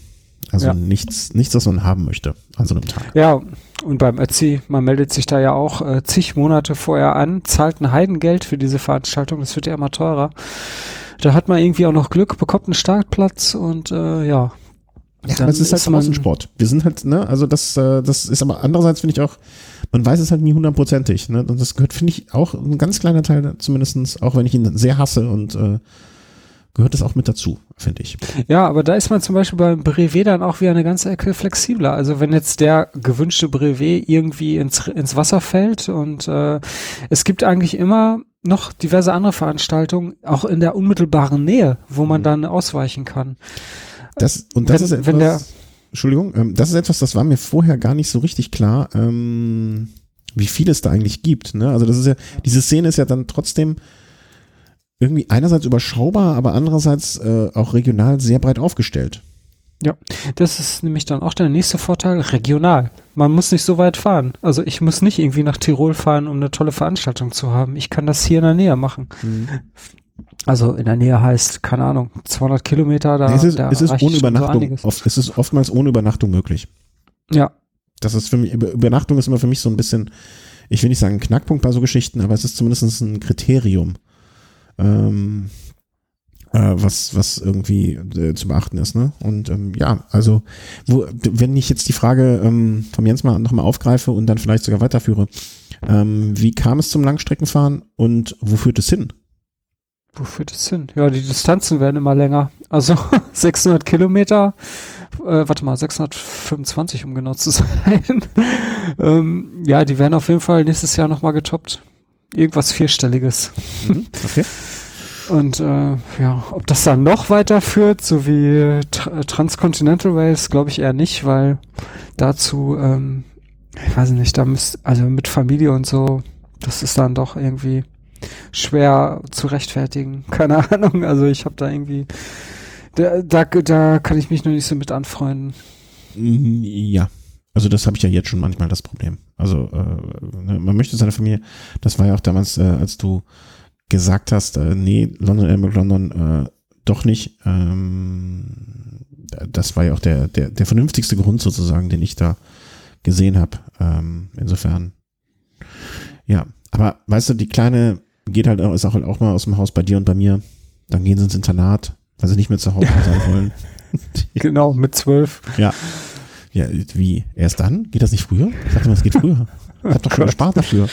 Also ja. nichts, nichts, was man haben möchte an so einem Tag. Ja, und beim Ötzi, man meldet sich da ja auch äh, zig Monate vorher an, zahlt ein Heidengeld für diese Veranstaltung, das wird ja immer teurer. Da hat man irgendwie auch noch Glück, bekommt einen Startplatz und äh, ja, ja, aber es ist halt ist Sport. Wir sind halt, ne, also das, äh, das ist aber andererseits finde ich auch, man weiß es halt nie hundertprozentig, ne, und das gehört, finde ich, auch ein ganz kleiner Teil zumindestens, auch wenn ich ihn sehr hasse und äh, gehört das auch mit dazu, finde ich. Ja, aber da ist man zum Beispiel beim Brevet dann auch wieder eine ganze Ecke flexibler. Also wenn jetzt der gewünschte Brevet irgendwie ins, ins Wasser fällt und äh, es gibt eigentlich immer noch diverse andere Veranstaltungen, auch in der unmittelbaren Nähe, wo man mhm. dann ausweichen kann. Das, und das wenn, ist etwas, wenn der, Entschuldigung, ähm, das ist etwas, das war mir vorher gar nicht so richtig klar, ähm, wie viel es da eigentlich gibt. Ne? Also das ist ja, diese Szene ist ja dann trotzdem irgendwie einerseits überschaubar, aber andererseits äh, auch regional sehr breit aufgestellt. Ja, das ist nämlich dann auch der nächste Vorteil, regional. Man muss nicht so weit fahren. Also ich muss nicht irgendwie nach Tirol fahren, um eine tolle Veranstaltung zu haben. Ich kann das hier in der Nähe machen. Mhm. Also in der Nähe heißt, keine Ahnung, 200 Kilometer. Da, es ist, da es ist ohne Übernachtung. So oft, es ist oftmals ohne Übernachtung möglich. Ja. Das ist für mich, Übernachtung ist immer für mich so ein bisschen, ich will nicht sagen Knackpunkt bei so Geschichten, aber es ist zumindest ein Kriterium, ähm, äh, was, was irgendwie äh, zu beachten ist. Ne? Und ähm, ja, also, wo, wenn ich jetzt die Frage ähm, vom Jens mal nochmal aufgreife und dann vielleicht sogar weiterführe, ähm, wie kam es zum Langstreckenfahren und wo führt es hin? Wo führt es hin? Ja, die Distanzen werden immer länger. Also (laughs) 600 Kilometer, äh, warte mal, 625, um genau zu (laughs) sein. ähm, ja, die werden auf jeden Fall nächstes Jahr nochmal getoppt. Irgendwas Vierstelliges. Mhm, okay. Und äh, ja, ob das dann noch weiter führt, so wie Tra Transcontinental Race, glaube ich eher nicht, weil dazu, ähm, ich weiß nicht, da müsst, also mit Familie und so, das ist dann doch irgendwie schwer zu rechtfertigen. (laughs) Keine Ahnung. Also ich habe da irgendwie, da, da, da kann ich mich noch nicht so mit anfreunden. Mhm, ja. Also das habe ich ja jetzt schon manchmal das Problem. Also äh, ne, man möchte seine Familie, das war ja auch damals, äh, als du gesagt hast, äh, nee, London, Elmer London, äh, doch nicht. Ähm, das war ja auch der, der, der vernünftigste Grund sozusagen, den ich da gesehen habe. Ähm, insofern, ja. Aber weißt du, die kleine geht halt auch, ist auch, halt auch mal aus dem Haus bei dir und bei mir. Dann gehen sie ins Internat, weil sie nicht mehr zu Hause (laughs) sein wollen. genau, mit zwölf. Ja. Ja, wie? Erst dann? Geht das nicht früher? Ich dachte mal, es geht früher. Ich hab doch schon gespart dafür.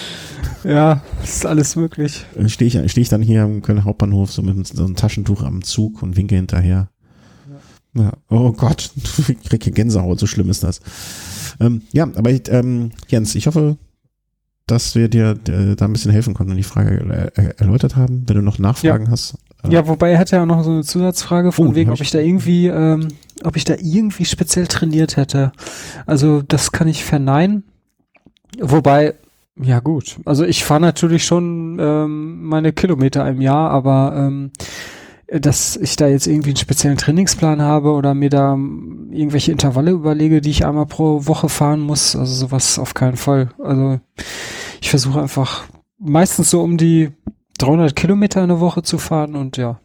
Ja, ist alles möglich. Stehe ich, steh ich dann hier am Kölner Hauptbahnhof so mit so einem Taschentuch am Zug und winke hinterher. Ja. ja. Oh Gott, (laughs) ich krieg hier Gänsehaut, so schlimm ist das. Ähm, ja, aber ich, ähm, Jens, ich hoffe, dass wir dir äh, da ein bisschen helfen konnten und die Frage äh, erläutert haben. Wenn du noch Nachfragen ja. hast. Äh, ja, wobei er hatte ja noch so eine Zusatzfrage von oh, wegen, ob ich da irgendwie, ähm, ob ich da irgendwie speziell trainiert hätte. Also das kann ich verneinen. Wobei, ja gut, also ich fahre natürlich schon ähm, meine Kilometer im Jahr, aber ähm, dass ich da jetzt irgendwie einen speziellen Trainingsplan habe oder mir da irgendwelche Intervalle überlege, die ich einmal pro Woche fahren muss. Also sowas auf keinen Fall. Also ich versuche einfach meistens so um die 300 Kilometer in der Woche zu fahren und ja.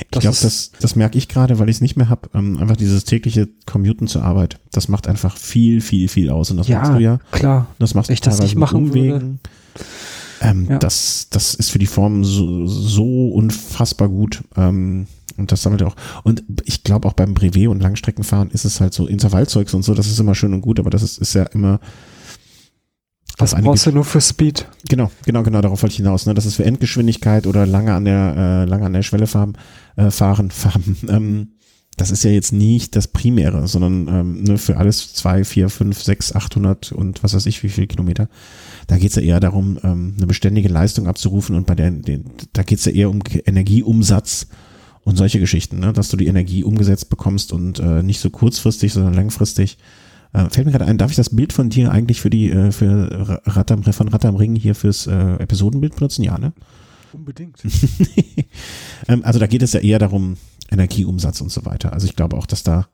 Ich glaube, das, das merke ich gerade, weil ich es nicht mehr habe. Ähm, einfach dieses tägliche Commuten zur Arbeit. Das macht einfach viel, viel, viel aus. Und das ja, machst du ja. klar. Das machst du ich das nicht machen Umwegen. Würde. Ähm, ja. das, das ist für die Form so, so unfassbar gut. Ähm, und das sammelt auch. Und ich glaube auch beim Brevet und Langstreckenfahren ist es halt so Intervallzeugs und so, das ist immer schön und gut, aber das ist, ist ja immer. Das brauchst du nur für Speed. Genau, genau, genau, darauf wollte ich hinaus. Ne? Das ist für Endgeschwindigkeit oder lange an der, äh, lange an der Schwelle fahren, äh, fahren, (laughs) fahren. Ähm, das ist ja jetzt nicht das Primäre, sondern ähm, ne, für alles zwei, vier, fünf, sechs, 800 und was weiß ich, wie viel Kilometer. Da geht's ja eher darum, ähm, eine beständige Leistung abzurufen und bei der, den, da geht's ja eher um Energieumsatz und solche Geschichten, ne? dass du die Energie umgesetzt bekommst und äh, nicht so kurzfristig, sondern langfristig. Äh, fällt mir gerade ein, darf ich das Bild von dir eigentlich für die, äh, für Rattam, von Rattam Ring hier fürs äh, Episodenbild benutzen? Ja, ne? Unbedingt. (laughs) ähm, also da geht es ja eher darum, Energieumsatz und so weiter. Also ich glaube auch, dass da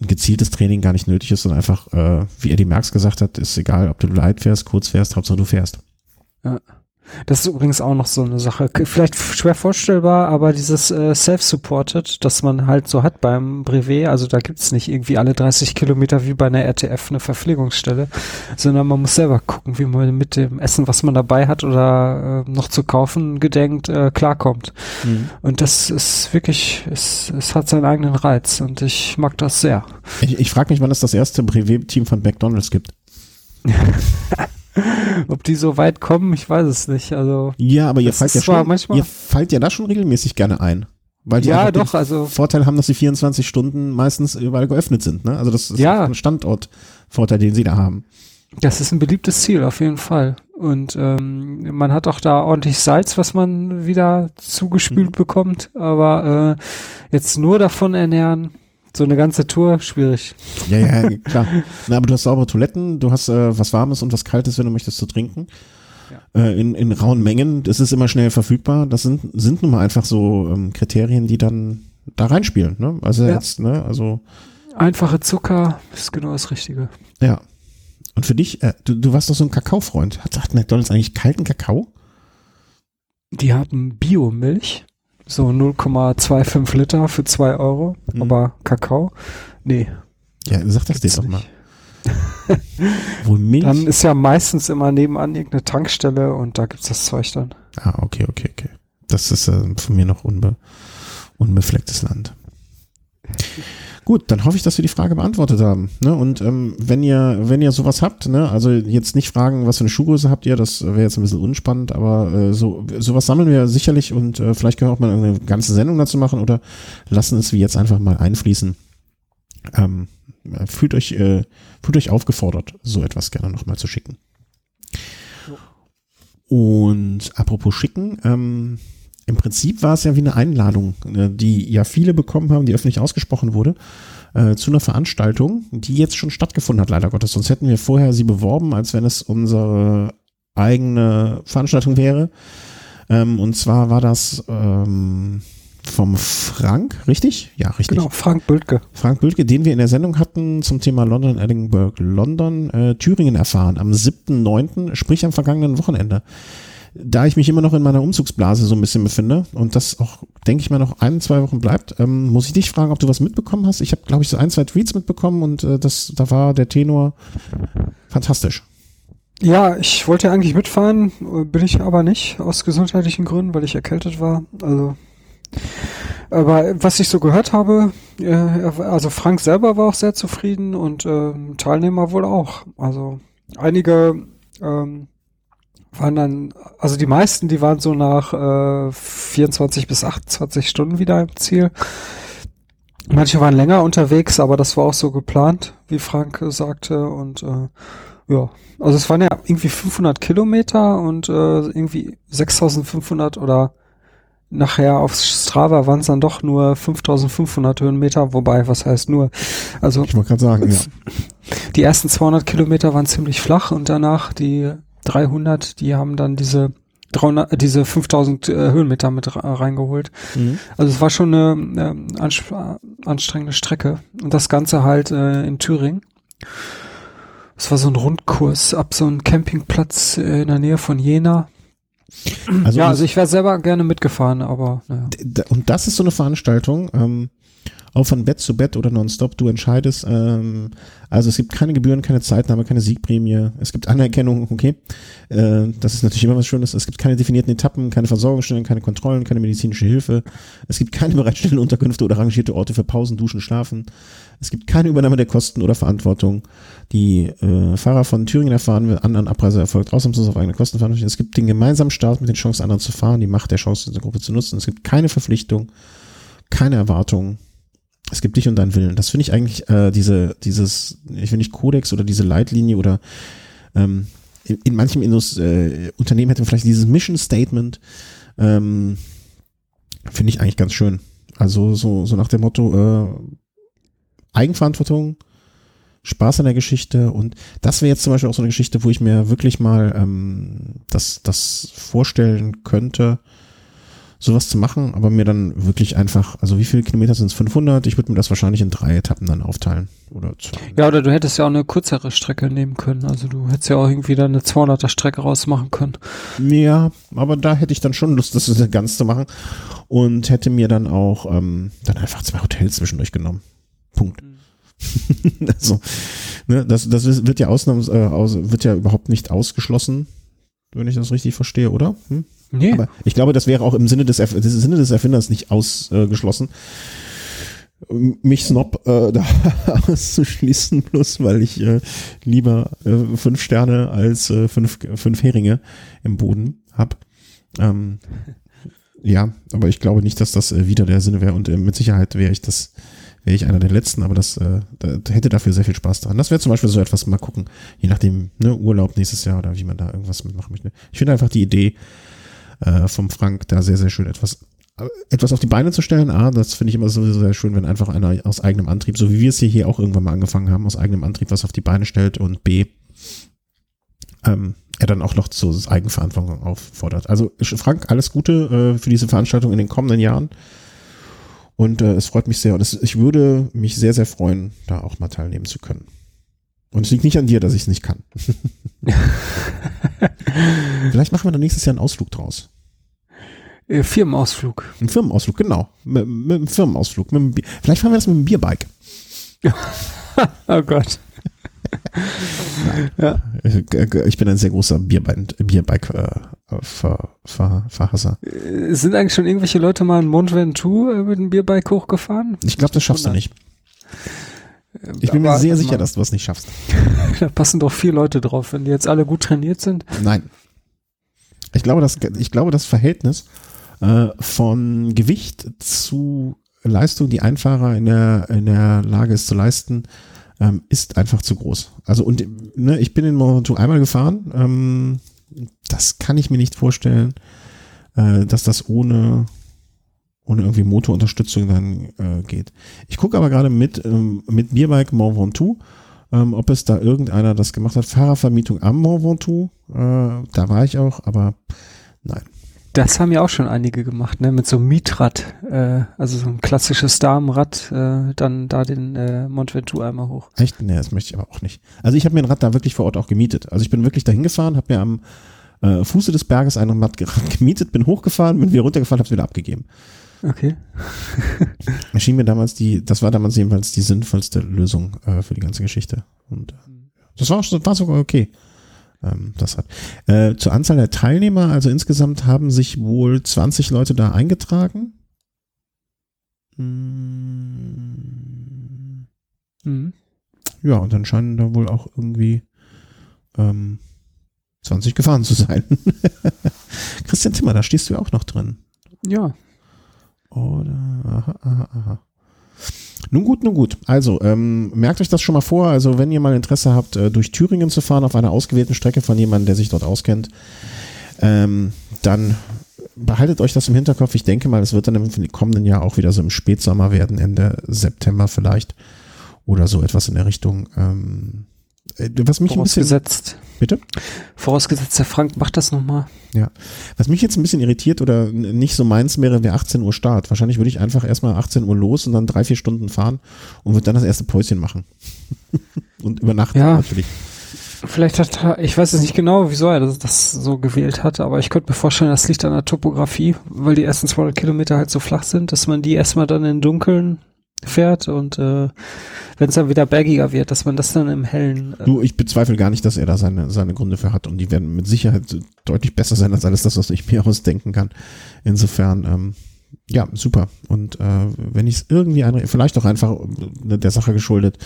ein gezieltes Training gar nicht nötig ist, sondern einfach, äh, wie Eddie Merckx gesagt hat, ist egal, ob du light fährst, kurz fährst, Hauptsache du fährst. Ja. Das ist übrigens auch noch so eine Sache. Vielleicht schwer vorstellbar, aber dieses äh, Self-Supported, das man halt so hat beim Brevet, also da gibt's nicht irgendwie alle 30 Kilometer wie bei einer RTF eine Verpflegungsstelle, sondern man muss selber gucken, wie man mit dem Essen, was man dabei hat oder äh, noch zu kaufen gedenkt, äh, klarkommt. Mhm. Und das ist wirklich, es, es hat seinen eigenen Reiz und ich mag das sehr. Ich, ich frage mich, wann es das erste Brevet-Team von McDonalds gibt. (laughs) (laughs) Ob die so weit kommen, ich weiß es nicht. Also ja, aber ihr fallt ja schon, manchmal ihr fallt ja da schon regelmäßig gerne ein. Weil die ja, doch, also Vorteil haben, dass sie 24 Stunden meistens überall geöffnet sind. Ne? Also das ist ja. ein Standortvorteil, den sie da haben. Das ist ein beliebtes Ziel, auf jeden Fall. Und ähm, man hat auch da ordentlich Salz, was man wieder zugespült mhm. bekommt. Aber äh, jetzt nur davon ernähren, so eine ganze Tour, schwierig. Ja, ja, (laughs) klar. Na, aber du hast saubere Toiletten, du hast äh, was Warmes und was Kaltes, wenn du möchtest, zu trinken. Ja. Äh, in, in rauen Mengen. Das ist immer schnell verfügbar. Das sind, sind nun mal einfach so ähm, Kriterien, die dann da reinspielen. Ne? Also ja. jetzt, ne, also. Einfache Zucker ist genau das Richtige. Ja. Und für dich, äh, du, du warst doch so ein Kakaofreund. Hat, hat McDonalds eigentlich kalten Kakao? Die haben Biomilch. So 0,25 Liter für 2 Euro. Mhm. Aber Kakao? Nee. Ja, sag das dir doch mal. (laughs) Wohl Milch? Dann ist ja meistens immer nebenan irgendeine Tankstelle und da gibt's das Zeug dann. Ah, okay, okay, okay. Das ist äh, von mir noch unbe unbeflecktes Land. Gut, dann hoffe ich, dass wir die Frage beantwortet haben. Ne? Und ähm, wenn ihr, wenn ihr sowas habt, ne, also jetzt nicht fragen, was für eine Schuhgröße habt ihr, das wäre jetzt ein bisschen unspannend, aber äh, so sowas sammeln wir sicherlich und äh, vielleicht können wir auch mal eine ganze Sendung dazu machen oder lassen es wie jetzt einfach mal einfließen. Ähm, fühlt euch, äh, fühlt euch aufgefordert, so etwas gerne nochmal zu schicken. Und apropos schicken, ähm, im Prinzip war es ja wie eine Einladung, äh, die ja viele bekommen haben, die öffentlich ausgesprochen wurde, äh, zu einer Veranstaltung, die jetzt schon stattgefunden hat, leider Gottes. Sonst hätten wir vorher sie beworben, als wenn es unsere eigene Veranstaltung wäre. Ähm, und zwar war das ähm, vom Frank, richtig? Ja, richtig. Genau, Frank Bültke. Frank Bültke, den wir in der Sendung hatten zum Thema London, Edinburgh, London, äh, Thüringen erfahren, am 7.9., sprich am vergangenen Wochenende da ich mich immer noch in meiner Umzugsblase so ein bisschen befinde und das auch, denke ich mal, noch ein, zwei Wochen bleibt, ähm, muss ich dich fragen, ob du was mitbekommen hast. Ich habe, glaube ich, so ein, zwei Tweets mitbekommen und äh, das, da war der Tenor fantastisch. Ja, ich wollte eigentlich mitfahren, bin ich aber nicht, aus gesundheitlichen Gründen, weil ich erkältet war. Also, aber was ich so gehört habe, äh, also Frank selber war auch sehr zufrieden und äh, Teilnehmer wohl auch. Also einige ähm, waren dann, also die meisten, die waren so nach äh, 24 bis 28 Stunden wieder im Ziel. Manche waren länger unterwegs, aber das war auch so geplant, wie Frank sagte. Und äh, ja, also es waren ja irgendwie 500 Kilometer und äh, irgendwie 6500 oder nachher auf Strava waren es dann doch nur 5500 Höhenmeter, wobei, was heißt nur? Also ich wollte gerade sagen, ja. (laughs) Die ersten 200 Kilometer waren ziemlich flach und danach die 300, die haben dann diese 300, äh, diese 5000 äh, Höhenmeter mit reingeholt. Mhm. Also es war schon eine äh, anstrengende Strecke und das Ganze halt äh, in Thüringen. Es war so ein Rundkurs ab so einem Campingplatz äh, in der Nähe von Jena. Also ja, also ich wäre selber gerne mitgefahren, aber naja. Und das ist so eine Veranstaltung, ähm, auch von Bett zu Bett oder nonstop, du entscheidest. Ähm, also es gibt keine Gebühren, keine Zeitnahme, keine Siegprämie. Es gibt Anerkennung, okay. Äh, das ist natürlich immer was Schönes. Es gibt keine definierten Etappen, keine Versorgungsstellen, keine Kontrollen, keine medizinische Hilfe. Es gibt keine bereitstellenden Unterkünfte oder rangierte Orte für Pausen, Duschen, Schlafen. Es gibt keine Übernahme der Kosten oder Verantwortung. Die äh, Fahrer von Thüringen erfahren, wenn anderen Abreise erfolgt, ausnahmslos auf eigene Kosten verantwortlich. Es gibt den gemeinsamen Start mit den Chancen, anderen zu fahren, die Macht der Chance, diese Gruppe zu nutzen. Es gibt keine Verpflichtung, keine Erwartung es gibt dich und deinen Willen. Das finde ich eigentlich, äh, diese, dieses, ich will nicht Kodex oder diese Leitlinie oder ähm, in, in manchen Indus, äh, Unternehmen hätte man vielleicht dieses Mission Statement, ähm, finde ich eigentlich ganz schön. Also so, so nach dem Motto, äh, Eigenverantwortung, Spaß an der Geschichte und das wäre jetzt zum Beispiel auch so eine Geschichte, wo ich mir wirklich mal ähm, das, das vorstellen könnte, sowas zu machen, aber mir dann wirklich einfach, also wie viele Kilometer sind es? 500? Ich würde mir das wahrscheinlich in drei Etappen dann aufteilen. Oder zwei. Ja, oder du hättest ja auch eine kürzere Strecke nehmen können. Also du hättest ja auch irgendwie dann eine 200er Strecke rausmachen können. Ja, aber da hätte ich dann schon Lust, das ganz zu machen und hätte mir dann auch ähm, dann einfach zwei Hotels zwischendurch genommen. Punkt. Mhm. (laughs) also, ne, das, das wird ja ausnahms, äh, aus, wird ja überhaupt nicht ausgeschlossen, wenn ich das richtig verstehe, oder? Hm? Nee. Aber ich glaube, das wäre auch im Sinne des, Erf des Sinne des Erfinders nicht ausgeschlossen. Mich Snob äh, (laughs) da auszuschließen, bloß weil ich äh, lieber äh, fünf Sterne als äh, fünf, fünf Heringe im Boden hab. Ähm, (laughs) ja, aber ich glaube nicht, dass das äh, wieder der Sinne wäre und äh, mit Sicherheit wäre ich das wäre ich einer der letzten, aber das äh, da, hätte dafür sehr viel Spaß dran. Das wäre zum Beispiel so etwas, mal gucken, je nachdem, ne, Urlaub nächstes Jahr oder wie man da irgendwas mitmachen möchte. Ich finde einfach die Idee äh, vom Frank da sehr, sehr schön etwas äh, etwas auf die Beine zu stellen. A, das finde ich immer sowieso sehr schön, wenn einfach einer aus eigenem Antrieb, so wie wir es hier, hier auch irgendwann mal angefangen haben, aus eigenem Antrieb was auf die Beine stellt und B, ähm, er dann auch noch zur Eigenverantwortung auffordert. Also Frank, alles Gute äh, für diese Veranstaltung in den kommenden Jahren. Und äh, es freut mich sehr und es, ich würde mich sehr, sehr freuen, da auch mal teilnehmen zu können. Und es liegt nicht an dir, dass ich es nicht kann. (laughs) Vielleicht machen wir dann nächstes Jahr einen Ausflug draus. Äh, Firmenausflug. Ein Firmenausflug, genau. Mit, mit einem Firmenausflug. Mit einem Vielleicht fahren wir das mit einem Bierbike. (laughs) oh Gott. (laughs) ja. Ich bin ein sehr großer Bierbike-Verhasser. Äh, äh, sind eigentlich schon irgendwelche Leute mal in Mont Ventoux mit dem Bierbike hochgefahren? Ich glaube, das schaffst du nicht. Ich bin mir sehr sicher, dass du was nicht schaffst. (laughs) da passen doch vier Leute drauf, wenn die jetzt alle gut trainiert sind. Nein. Ich glaube, das, ich glaube, das Verhältnis äh, von Gewicht zu Leistung, die ein Fahrer in der, in der Lage ist zu leisten, ähm, ist einfach zu groß. Also und ne, ich bin in Monaco einmal gefahren. Ähm, das kann ich mir nicht vorstellen, äh, dass das ohne ohne irgendwie Motorunterstützung dann äh, geht. Ich gucke aber gerade mit ähm, mit Bierbike Mont Ventoux, ähm, ob es da irgendeiner das gemacht hat. Fahrervermietung am Mont Ventoux, äh, da war ich auch, aber nein. Das haben ja auch schon einige gemacht, ne? Mit so einem Mietrad, äh, also so ein klassisches Damenrad, äh, dann da den äh, Mont Ventoux einmal hoch. Echt? Nee, das möchte ich aber auch nicht. Also ich habe mir ein Rad da wirklich vor Ort auch gemietet. Also ich bin wirklich dahin gefahren, habe mir am äh, Fuße des Berges ein Rad (laughs) gemietet, bin hochgefahren, bin wieder runtergefahren, habe es wieder abgegeben. Okay. (laughs) Erschien mir damals die, das war damals jedenfalls die sinnvollste Lösung äh, für die ganze Geschichte. Und äh, das war, war sogar okay ähm, das hat. Äh, zur Anzahl der Teilnehmer, also insgesamt haben sich wohl 20 Leute da eingetragen. Hm. Mhm. Ja, und dann scheinen da wohl auch irgendwie ähm, 20 gefahren zu sein. (laughs) Christian Zimmer, da stehst du ja auch noch drin. Ja. Oder, aha, aha, aha. Nun gut, nun gut. Also, ähm, merkt euch das schon mal vor. Also, wenn ihr mal Interesse habt, äh, durch Thüringen zu fahren auf einer ausgewählten Strecke von jemandem, der sich dort auskennt, ähm, dann behaltet euch das im Hinterkopf. Ich denke mal, es wird dann im kommenden Jahr auch wieder so im Spätsommer werden, Ende September vielleicht. Oder so etwas in der Richtung. Ähm, äh, was mich ein bisschen. Vorausgesetzt. Bitte? Vorausgesetzt, der Frank macht das nochmal. Ja. Was mich jetzt ein bisschen irritiert oder nicht so meins wäre, wäre 18 Uhr Start. Wahrscheinlich würde ich einfach erstmal 18 Uhr los und dann drei, vier Stunden fahren und würde dann das erste Päuschen machen. (laughs) und übernachten ja. natürlich. Vielleicht hat er, ich weiß es nicht genau, wieso er das, das, so gewählt hat, aber ich könnte mir vorstellen, das liegt an der Topografie, weil die ersten 200 Kilometer halt so flach sind, dass man die erstmal dann in Dunkeln fährt und äh, wenn es dann wieder bergiger wird, dass man das dann im Hellen. Äh du, ich bezweifle gar nicht, dass er da seine, seine Gründe für hat und die werden mit Sicherheit deutlich besser sein als alles das, was ich mir (laughs) ausdenken kann. Insofern, ähm, ja, super. Und äh, wenn ich es irgendwie einre vielleicht auch einfach äh, der Sache geschuldet,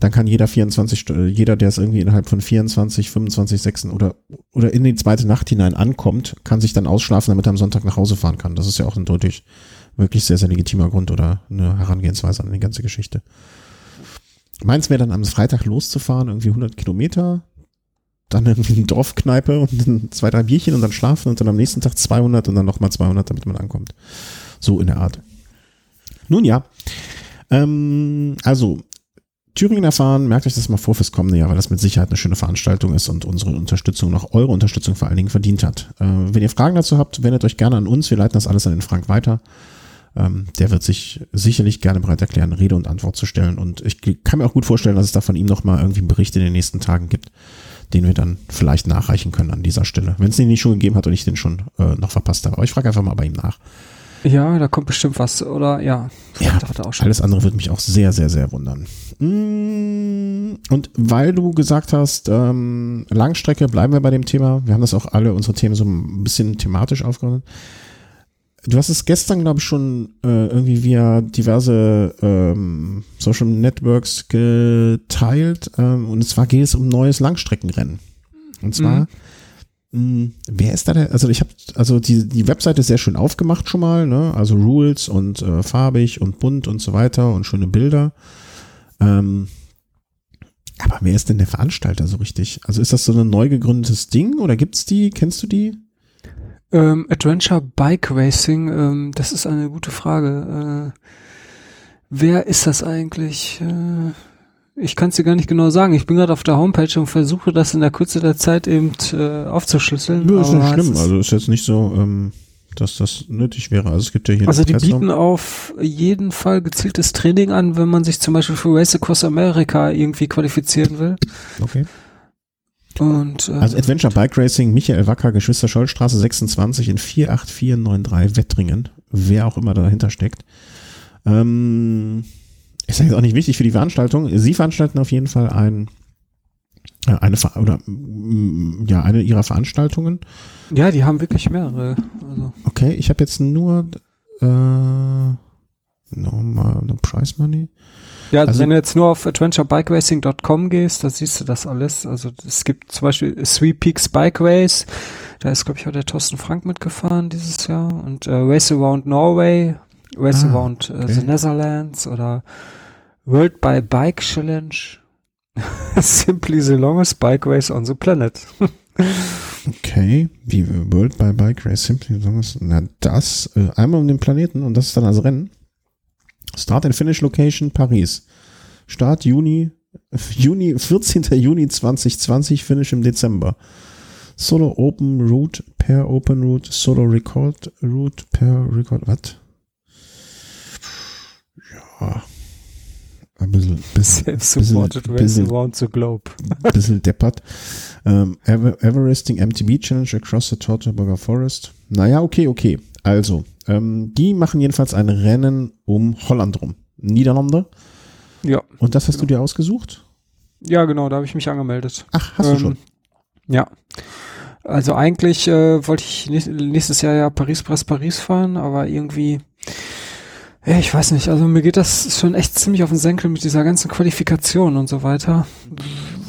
dann kann jeder 24, jeder, der es irgendwie innerhalb von 24, 25, 6 oder, oder in die zweite Nacht hinein ankommt, kann sich dann ausschlafen, damit er am Sonntag nach Hause fahren kann. Das ist ja auch ein deutlich wirklich sehr, sehr legitimer Grund oder eine Herangehensweise an die ganze Geschichte. Meins wäre dann am Freitag loszufahren, irgendwie 100 Kilometer, dann irgendwie eine Dorfkneipe und dann zwei, drei Bierchen und dann schlafen und dann am nächsten Tag 200 und dann nochmal 200, damit man ankommt. So in der Art. Nun ja, ähm, also Thüringen erfahren, merkt euch das mal vor fürs kommende Jahr, weil das mit Sicherheit eine schöne Veranstaltung ist und unsere Unterstützung, noch eure Unterstützung vor allen Dingen verdient hat. Äh, wenn ihr Fragen dazu habt, wendet euch gerne an uns. Wir leiten das alles an den Frank weiter. Ähm, der wird sich sicherlich gerne bereit erklären, Rede und Antwort zu stellen. Und ich kann mir auch gut vorstellen, dass es da von ihm nochmal irgendwie einen Bericht in den nächsten Tagen gibt, den wir dann vielleicht nachreichen können an dieser Stelle. Wenn es den nicht schon gegeben hat und ich den schon äh, noch verpasst habe. Aber ich frage einfach mal bei ihm nach. Ja, da kommt bestimmt was, oder? Ja, ja alles andere würde mich auch sehr, sehr, sehr wundern. Mm, und weil du gesagt hast, ähm, Langstrecke, bleiben wir bei dem Thema. Wir haben das auch alle unsere Themen so ein bisschen thematisch aufgenommen. Du hast es gestern, glaube ich, schon äh, irgendwie via diverse ähm, Social Networks geteilt. Ähm, und zwar geht es um neues Langstreckenrennen. Und zwar, mhm. mh, wer ist da der? Also ich habe, also die, die Webseite ist sehr schön aufgemacht schon mal, ne? Also Rules und äh, farbig und bunt und so weiter und schöne Bilder. Ähm, aber wer ist denn der Veranstalter so richtig? Also ist das so ein neu gegründetes Ding oder gibt's die? Kennst du die? Ähm, Adventure Bike Racing, ähm, das ist eine gute Frage. Äh, wer ist das eigentlich? Äh, ich kann es dir gar nicht genau sagen. Ich bin gerade auf der Homepage und versuche das in der Kürze der Zeit eben äh, aufzuschlüsseln. Ja, ist nicht schlimm. Ist also ist jetzt nicht so, ähm, dass das nötig wäre. Also es gibt ja hier. Also die bieten auf jeden Fall gezieltes Training an, wenn man sich zum Beispiel für Race Across America irgendwie qualifizieren will. Okay. Und, äh, also Adventure Bike Racing, Michael Wacker, Geschwister Schollstraße 26 in 48493 Wettringen, wer auch immer dahinter steckt. Ähm, ist ja jetzt auch nicht wichtig für die Veranstaltung. Sie veranstalten auf jeden Fall ein, äh, eine oder mm, ja eine ihrer Veranstaltungen. Ja, die haben wirklich mehrere. Also. Okay, ich habe jetzt nur äh, nochmal no Price Money. Ja, also, wenn du jetzt nur auf adventurebikeRacing.com gehst, da siehst du das alles. Also es gibt zum Beispiel Three Peaks Bike Race, da ist glaube ich auch der Thorsten Frank mitgefahren dieses Jahr und äh, Race Around Norway, Race ah, Around äh, okay. the Netherlands oder World by Bike Challenge. (laughs) Simply the longest bike race on the planet. (laughs) okay, wie World by Bike Race, simply the longest. Na, das äh, einmal um den Planeten und das ist dann das Rennen. Start and Finish Location Paris. Start Juni, Juni, 14. Juni 2020, Finish im Dezember. Solo Open Route per Open Route, Solo Record Route per Record, was? Ja. Ein bisschen, (laughs) bisschen, bisschen, bisschen around the globe. (laughs) bisschen deppert. Ähm, Ever Everesting MTB Challenge across the Teutoburger Forest. Naja, okay, okay. Also, ähm, die machen jedenfalls ein Rennen um Holland rum. Niederlande. Ja. Und das hast genau. du dir ausgesucht? Ja, genau, da habe ich mich angemeldet. Ach, hast ähm, du schon? Ja. Also eigentlich äh, wollte ich nächstes Jahr ja Paris-Brest-Paris fahren, aber irgendwie ja, ich weiß nicht, also mir geht das schon echt ziemlich auf den Senkel mit dieser ganzen Qualifikation und so weiter,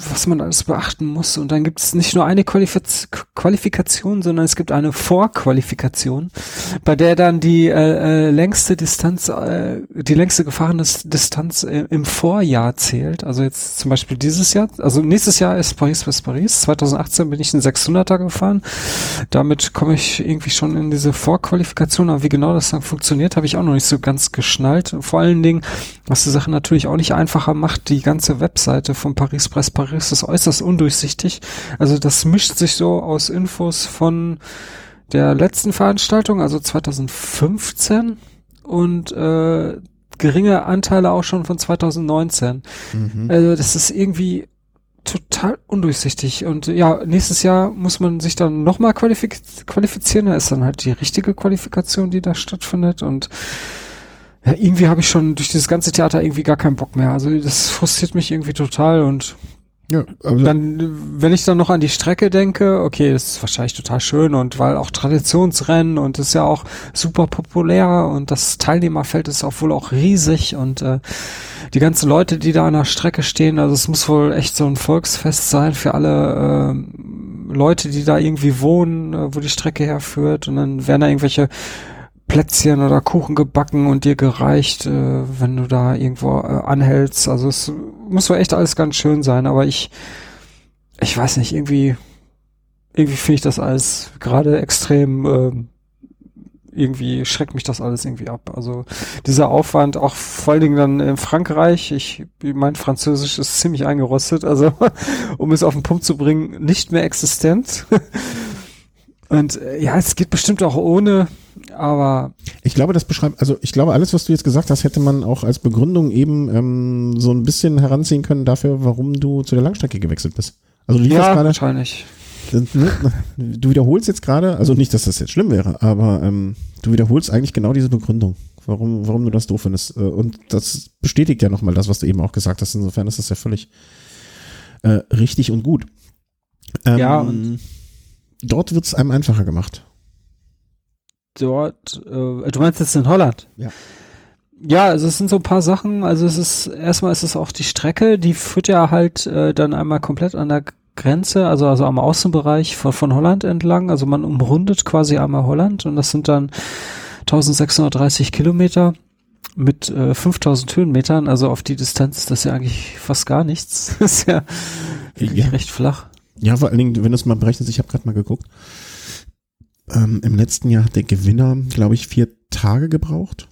was man alles beachten muss. Und dann gibt es nicht nur eine Qualifiz Qualifikation, sondern es gibt eine Vorqualifikation, bei der dann die äh, äh, längste Distanz, äh, die längste gefahrene Distanz äh, im Vorjahr zählt. Also jetzt zum Beispiel dieses Jahr, also nächstes Jahr ist Paris bis Paris. 2018 bin ich einen 600er gefahren. Damit komme ich irgendwie schon in diese Vorqualifikation. Aber wie genau das dann funktioniert, habe ich auch noch nicht so ganz geschnallt. Vor allen Dingen, was die Sache natürlich auch nicht einfacher macht, die ganze Webseite von Paris Press Paris ist äußerst undurchsichtig. Also das mischt sich so aus Infos von der letzten Veranstaltung, also 2015 und äh, geringe Anteile auch schon von 2019. Mhm. Also das ist irgendwie total undurchsichtig. Und ja, nächstes Jahr muss man sich dann nochmal qualifiz qualifizieren. Da ist dann halt die richtige Qualifikation, die da stattfindet. Und ja, irgendwie habe ich schon durch dieses ganze Theater irgendwie gar keinen Bock mehr. Also das frustriert mich irgendwie total und ja, also dann, wenn ich dann noch an die Strecke denke, okay, das ist wahrscheinlich total schön und weil auch Traditionsrennen und ist ja auch super populär und das Teilnehmerfeld ist auch wohl auch riesig und äh, die ganzen Leute, die da an der Strecke stehen, also es muss wohl echt so ein Volksfest sein für alle äh, Leute, die da irgendwie wohnen, äh, wo die Strecke herführt und dann werden da irgendwelche Plätzchen oder Kuchen gebacken und dir gereicht, äh, wenn du da irgendwo äh, anhältst. Also es muss so echt alles ganz schön sein, aber ich, ich weiß nicht, irgendwie, irgendwie finde ich das alles gerade extrem, äh, irgendwie schreckt mich das alles irgendwie ab. Also dieser Aufwand, auch vor allen Dingen dann in Frankreich, ich, mein Französisch ist ziemlich eingerostet, also (laughs) um es auf den Punkt zu bringen, nicht mehr existent. Und äh, ja, es geht bestimmt auch ohne, aber. Ich glaube, das beschreibt, also ich glaube, alles, was du jetzt gesagt hast, hätte man auch als Begründung eben ähm, so ein bisschen heranziehen können dafür, warum du zu der Langstrecke gewechselt bist. Also du ja, gerade, wahrscheinlich. Ne, du wiederholst jetzt gerade, also nicht, dass das jetzt schlimm wäre, aber ähm, du wiederholst eigentlich genau diese Begründung, warum, warum du das doof findest. Äh, und das bestätigt ja nochmal das, was du eben auch gesagt hast. Insofern ist das ja völlig äh, richtig und gut. Ähm, ja, und dort wird es einem einfacher gemacht. Dort, äh, du meinst jetzt in Holland? Ja. Ja, also es sind so ein paar Sachen. Also es ist erstmal ist es auch die Strecke, die führt ja halt äh, dann einmal komplett an der Grenze, also also am Außenbereich von, von Holland entlang. Also man umrundet quasi einmal Holland und das sind dann 1630 Kilometer mit äh, 5000 Höhenmetern. Also auf die Distanz ist das ja eigentlich fast gar nichts. (laughs) das ist ja, ja. recht flach. Ja, vor allen Dingen, wenn du es mal berechnest, ich habe gerade mal geguckt. Ähm, Im letzten Jahr hat der Gewinner, glaube ich, vier Tage gebraucht.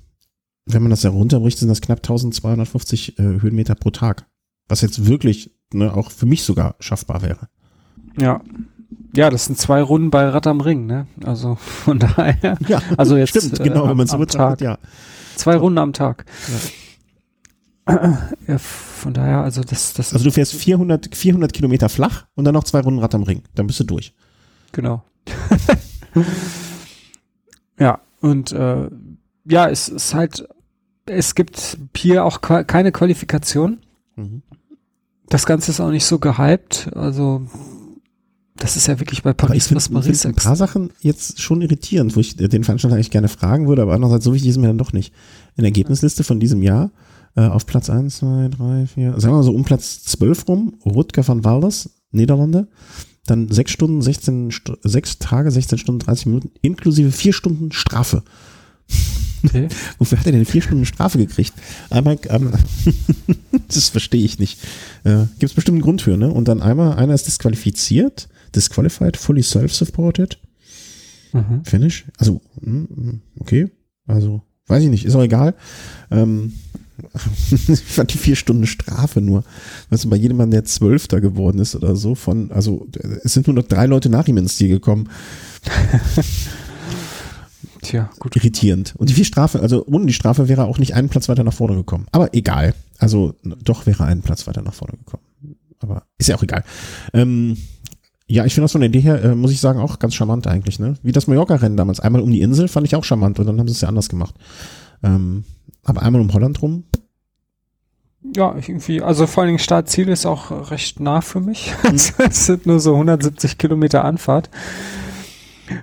Wenn man das herunterbricht, sind das knapp 1250 äh, Höhenmeter pro Tag. Was jetzt wirklich, ne, auch für mich sogar schaffbar wäre. Ja. Ja, das sind zwei Runden bei Rad am Ring, ne? Also von daher. Ja, also jetzt, stimmt, genau, äh, wenn man so betrachtet, ja. Zwei Runden am Tag. Ja. Ja. von daher, also das, das. Also du fährst 400, 400 Kilometer flach und dann noch zwei Runden Rad am Ring. Dann bist du durch. Genau. (laughs) ja, und äh, ja, es ist halt, es gibt hier auch keine Qualifikation. Mhm. Das Ganze ist auch nicht so gehypt. Also das ist ja wirklich bei Paris, was Paris Ein paar Sachen jetzt schon irritierend, wo ich den Veranstalter eigentlich gerne fragen würde, aber andererseits so wichtig ist mir dann doch nicht. In der Ergebnisliste von diesem Jahr äh, auf Platz 1, 2, 3, 4, sagen wir mal so um Platz 12 rum, Rutger van Walders, Niederlande. Dann 6 Stunden, 16, 6 Tage, 16 Stunden, 30 Minuten, inklusive 4 Stunden Strafe. Okay. (laughs) Wofür hat er denn vier Stunden Strafe gekriegt? Einmal, ähm, (laughs) das verstehe ich nicht. Äh, Gibt es bestimmt einen Grund für, ne? Und dann einmal, einer ist disqualifiziert, disqualified, fully self-supported. Mhm. Finish. Also, hm, hm, okay. Also, weiß ich nicht, ist auch egal. Ähm, ich (laughs) fand die vier Stunden Strafe nur. Weißt du, bei jedem Mann, der Zwölfter geworden ist oder so, von, also es sind nur noch drei Leute nach ihm ins Ziel gekommen. (laughs) Tja, gut. Irritierend. Und die vier Strafe, also ohne die Strafe wäre er auch nicht einen Platz weiter nach vorne gekommen. Aber egal. Also doch wäre er einen Platz weiter nach vorne gekommen. Aber ist ja auch egal. Ähm, ja, ich finde das von der Idee her, äh, muss ich sagen, auch ganz charmant eigentlich. Ne? Wie das Mallorca-Rennen damals. Einmal um die Insel fand ich auch charmant und dann haben sie es ja anders gemacht. Ähm, aber einmal um Holland rum. Ja, irgendwie, also vor allen Dingen Startziel ist auch recht nah für mich. Mhm. (laughs) es sind nur so 170 Kilometer Anfahrt.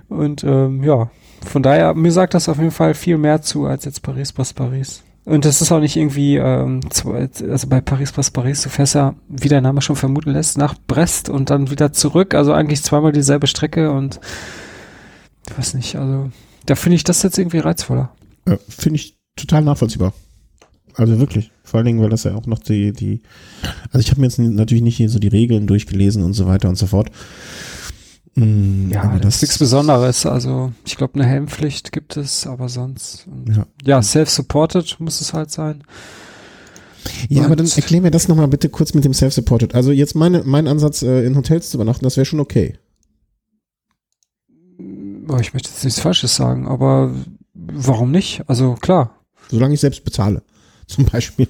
Und ähm, ja, von daher, mir sagt das auf jeden Fall viel mehr zu als jetzt Paris Paris Paris. Und das ist auch nicht irgendwie, ähm, also bei Paris Paris Paris, du fährst ja, wie der Name schon vermuten lässt, nach Brest und dann wieder zurück. Also eigentlich zweimal dieselbe Strecke und ich weiß nicht, also da finde ich das jetzt irgendwie reizvoller. Ja, finde ich total nachvollziehbar. Also wirklich. Vor allen Dingen, weil das ja auch noch die, die, also ich habe mir jetzt natürlich nicht hier so die Regeln durchgelesen und so weiter und so fort. Mm, ja, aber das ist nichts Besonderes. Also ich glaube, eine Helmpflicht gibt es, aber sonst. Ja, ja self-supported muss es halt sein. Ja, und aber dann erklär mir das nochmal bitte kurz mit dem self-supported. Also jetzt meine, mein Ansatz, äh, in Hotels zu übernachten, das wäre schon okay. Oh, ich möchte jetzt nichts Falsches sagen, aber warum nicht? Also klar. Solange ich selbst bezahle, (laughs) zum Beispiel.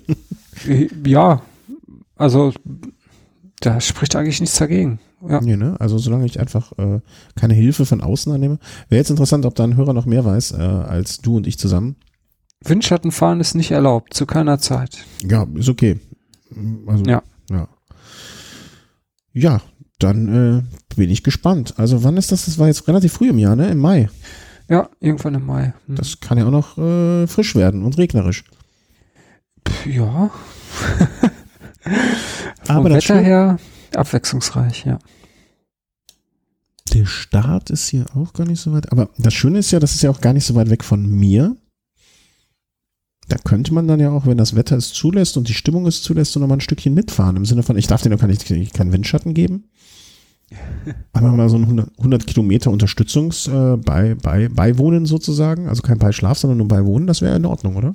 Ja, also da spricht eigentlich nichts dagegen. Ja. Nee, ne? Also solange ich einfach äh, keine Hilfe von außen annehme. Wäre jetzt interessant, ob da ein Hörer noch mehr weiß äh, als du und ich zusammen. Windschattenfahren ist nicht erlaubt, zu keiner Zeit. Ja, ist okay. Also, ja. Ja, ja dann äh, bin ich gespannt. Also wann ist das? Das war jetzt relativ früh im Jahr, ne? Im Mai. Ja, irgendwann im Mai. Hm. Das kann ja auch noch äh, frisch werden und regnerisch. Ja. (laughs) Aber Vom Wetter her abwechslungsreich, ja. Der Start ist hier auch gar nicht so weit. Aber das Schöne ist ja, das ist ja auch gar nicht so weit weg von mir. Da könnte man dann ja auch, wenn das Wetter es zulässt und die Stimmung es zulässt, so nochmal ein Stückchen mitfahren. Im Sinne von, ich darf dir noch keinen, keinen Windschatten geben. Aber mal so ein 100, 100 Kilometer Unterstützungs äh, bei, bei, Beiwohnen sozusagen. Also kein Beischlaf, sondern nur Beiwohnen. Das wäre in Ordnung, oder?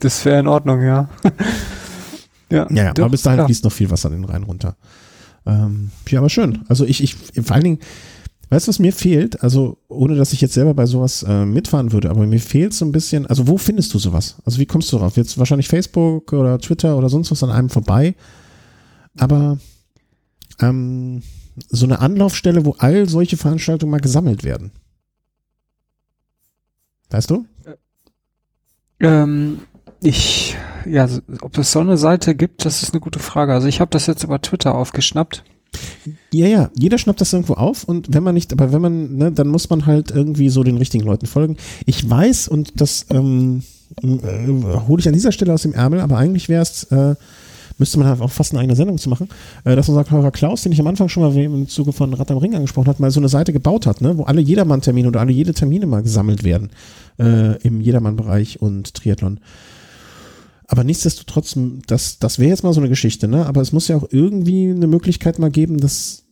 Das wäre in Ordnung, ja. (laughs) ja, ja, ja aber bis dahin fließt noch viel Wasser den Rhein runter. Ähm, ja, aber schön. Also ich, ich, vor allen Dingen, Weißt du, was mir fehlt? Also, ohne dass ich jetzt selber bei sowas äh, mitfahren würde, aber mir fehlt so ein bisschen, also wo findest du sowas? Also wie kommst du drauf? Jetzt wahrscheinlich Facebook oder Twitter oder sonst was an einem vorbei. Aber ähm, so eine Anlaufstelle, wo all solche Veranstaltungen mal gesammelt werden. Weißt du? Ähm, ich, ja, ob es so eine Seite gibt, das ist eine gute Frage. Also ich habe das jetzt über Twitter aufgeschnappt. Ja, ja, jeder schnappt das irgendwo auf und wenn man nicht, aber wenn man, ne, dann muss man halt irgendwie so den richtigen Leuten folgen. Ich weiß und das ähm, äh, hole ich an dieser Stelle aus dem Ärmel, aber eigentlich wäre es, äh, müsste man halt auch fast eine eigene Sendung zu machen, äh, dass unser Hörer Klaus, den ich am Anfang schon mal im Zuge von Rad am Ring angesprochen hat, mal so eine Seite gebaut hat, ne, wo alle Jedermann-Termine oder alle jede Termine mal gesammelt werden äh, im Jedermann-Bereich und Triathlon. Aber nichtsdestotrotz, das, das wäre jetzt mal so eine Geschichte, ne? Aber es muss ja auch irgendwie eine Möglichkeit mal geben, dass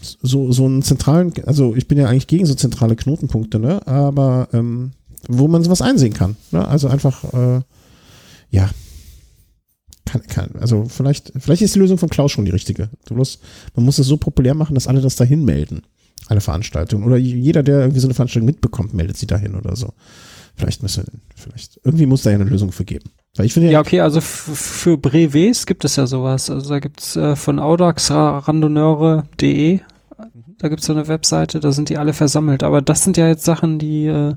so, so einen zentralen, also ich bin ja eigentlich gegen so zentrale Knotenpunkte, ne? Aber ähm, wo man sowas einsehen kann. Ne? Also einfach, äh, ja. Kann, kann, also vielleicht, vielleicht ist die Lösung von Klaus schon die richtige. Musst, man muss es so populär machen, dass alle das dahin melden. Alle Veranstaltungen. Oder jeder, der irgendwie so eine Veranstaltung mitbekommt, meldet sie dahin oder so. Vielleicht müssen wir, vielleicht, irgendwie muss da ja eine Lösung für geben. Weil ich finde ja, ja, okay, also für Brevets gibt es ja sowas. Also da gibt's äh, von Audax randoneure.de, da gibt's so eine Webseite, da sind die alle versammelt. Aber das sind ja jetzt Sachen, die, äh,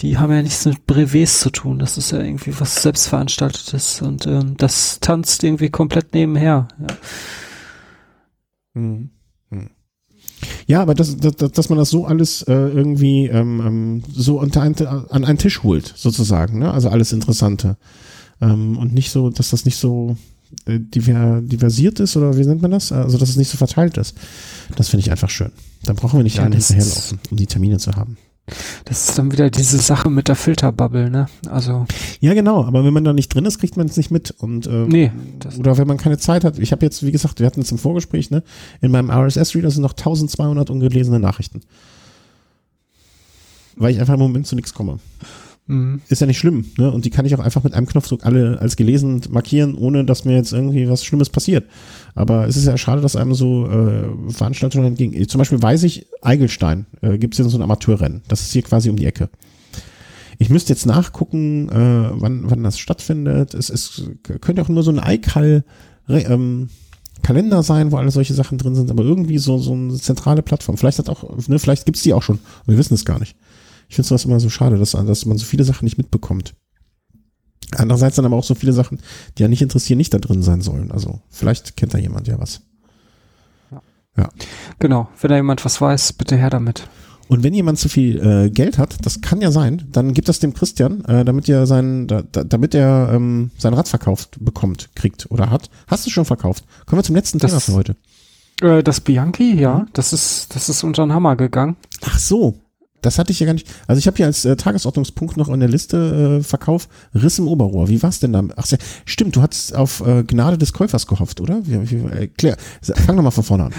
die haben ja nichts mit Brevets zu tun. Das ist ja irgendwie was selbstveranstaltetes und ähm, das tanzt irgendwie komplett nebenher. Ja. Mhm. Ja, aber dass, dass, dass man das so alles äh, irgendwie ähm, ähm, so unter ein, an einen Tisch holt, sozusagen, ne? Also alles Interessante. Ähm, und nicht so, dass das nicht so äh, diver, diversiert ist oder wie nennt man das? Also dass es nicht so verteilt ist. Das finde ich einfach schön. Dann brauchen wir nicht ja, allen hinterherlaufen, um die Termine zu haben. Das ist dann wieder diese Sache mit der Filterbubble, ne? Also. Ja, genau, aber wenn man da nicht drin ist, kriegt man es nicht mit. Und, äh, nee. Oder wenn man keine Zeit hat. Ich habe jetzt, wie gesagt, wir hatten es im Vorgespräch, ne? In meinem RSS-Reader sind noch 1200 ungelesene Nachrichten. Weil ich einfach im Moment zu nichts komme. Mhm. Ist ja nicht schlimm, ne? Und die kann ich auch einfach mit einem Knopfdruck alle als gelesen markieren, ohne dass mir jetzt irgendwie was Schlimmes passiert. Aber es ist ja schade, dass einem so äh, Veranstaltungen entgegen. Zum Beispiel weiß ich, Eigelstein äh, gibt es hier so ein Amateurrennen. Das ist hier quasi um die Ecke. Ich müsste jetzt nachgucken, äh, wann, wann das stattfindet. Es, es könnte auch nur so ein Eikal ähm, Kalender sein, wo alle solche Sachen drin sind, aber irgendwie so, so eine zentrale Plattform. Vielleicht hat auch, ne, vielleicht gibt's die auch schon. Wir wissen es gar nicht. Ich finde sowas immer so schade, dass, dass man so viele Sachen nicht mitbekommt. Andererseits dann aber auch so viele Sachen, die ja nicht interessieren, nicht da drin sein sollen. Also vielleicht kennt da jemand ja was. Ja. ja. Genau, wenn da jemand was weiß, bitte her damit. Und wenn jemand zu viel äh, Geld hat, das kann ja sein, dann gibt das dem Christian, äh, damit er sein, da, damit er ähm, sein Rad verkauft bekommt, kriegt oder hat. Hast du schon verkauft? Kommen wir zum letzten das, Thema für heute. Äh, das Bianchi, ja, das ist, das ist unter den Hammer gegangen. Ach so, das hatte ich ja gar nicht. Also ich habe hier als äh, Tagesordnungspunkt noch in der Liste äh, Verkauf Riss im Oberrohr. Wie war's denn da? Ach stimmt, du hattest auf äh, Gnade des Käufers gehofft, oder? Wie, wie, äh, klär, fang doch mal von vorne an.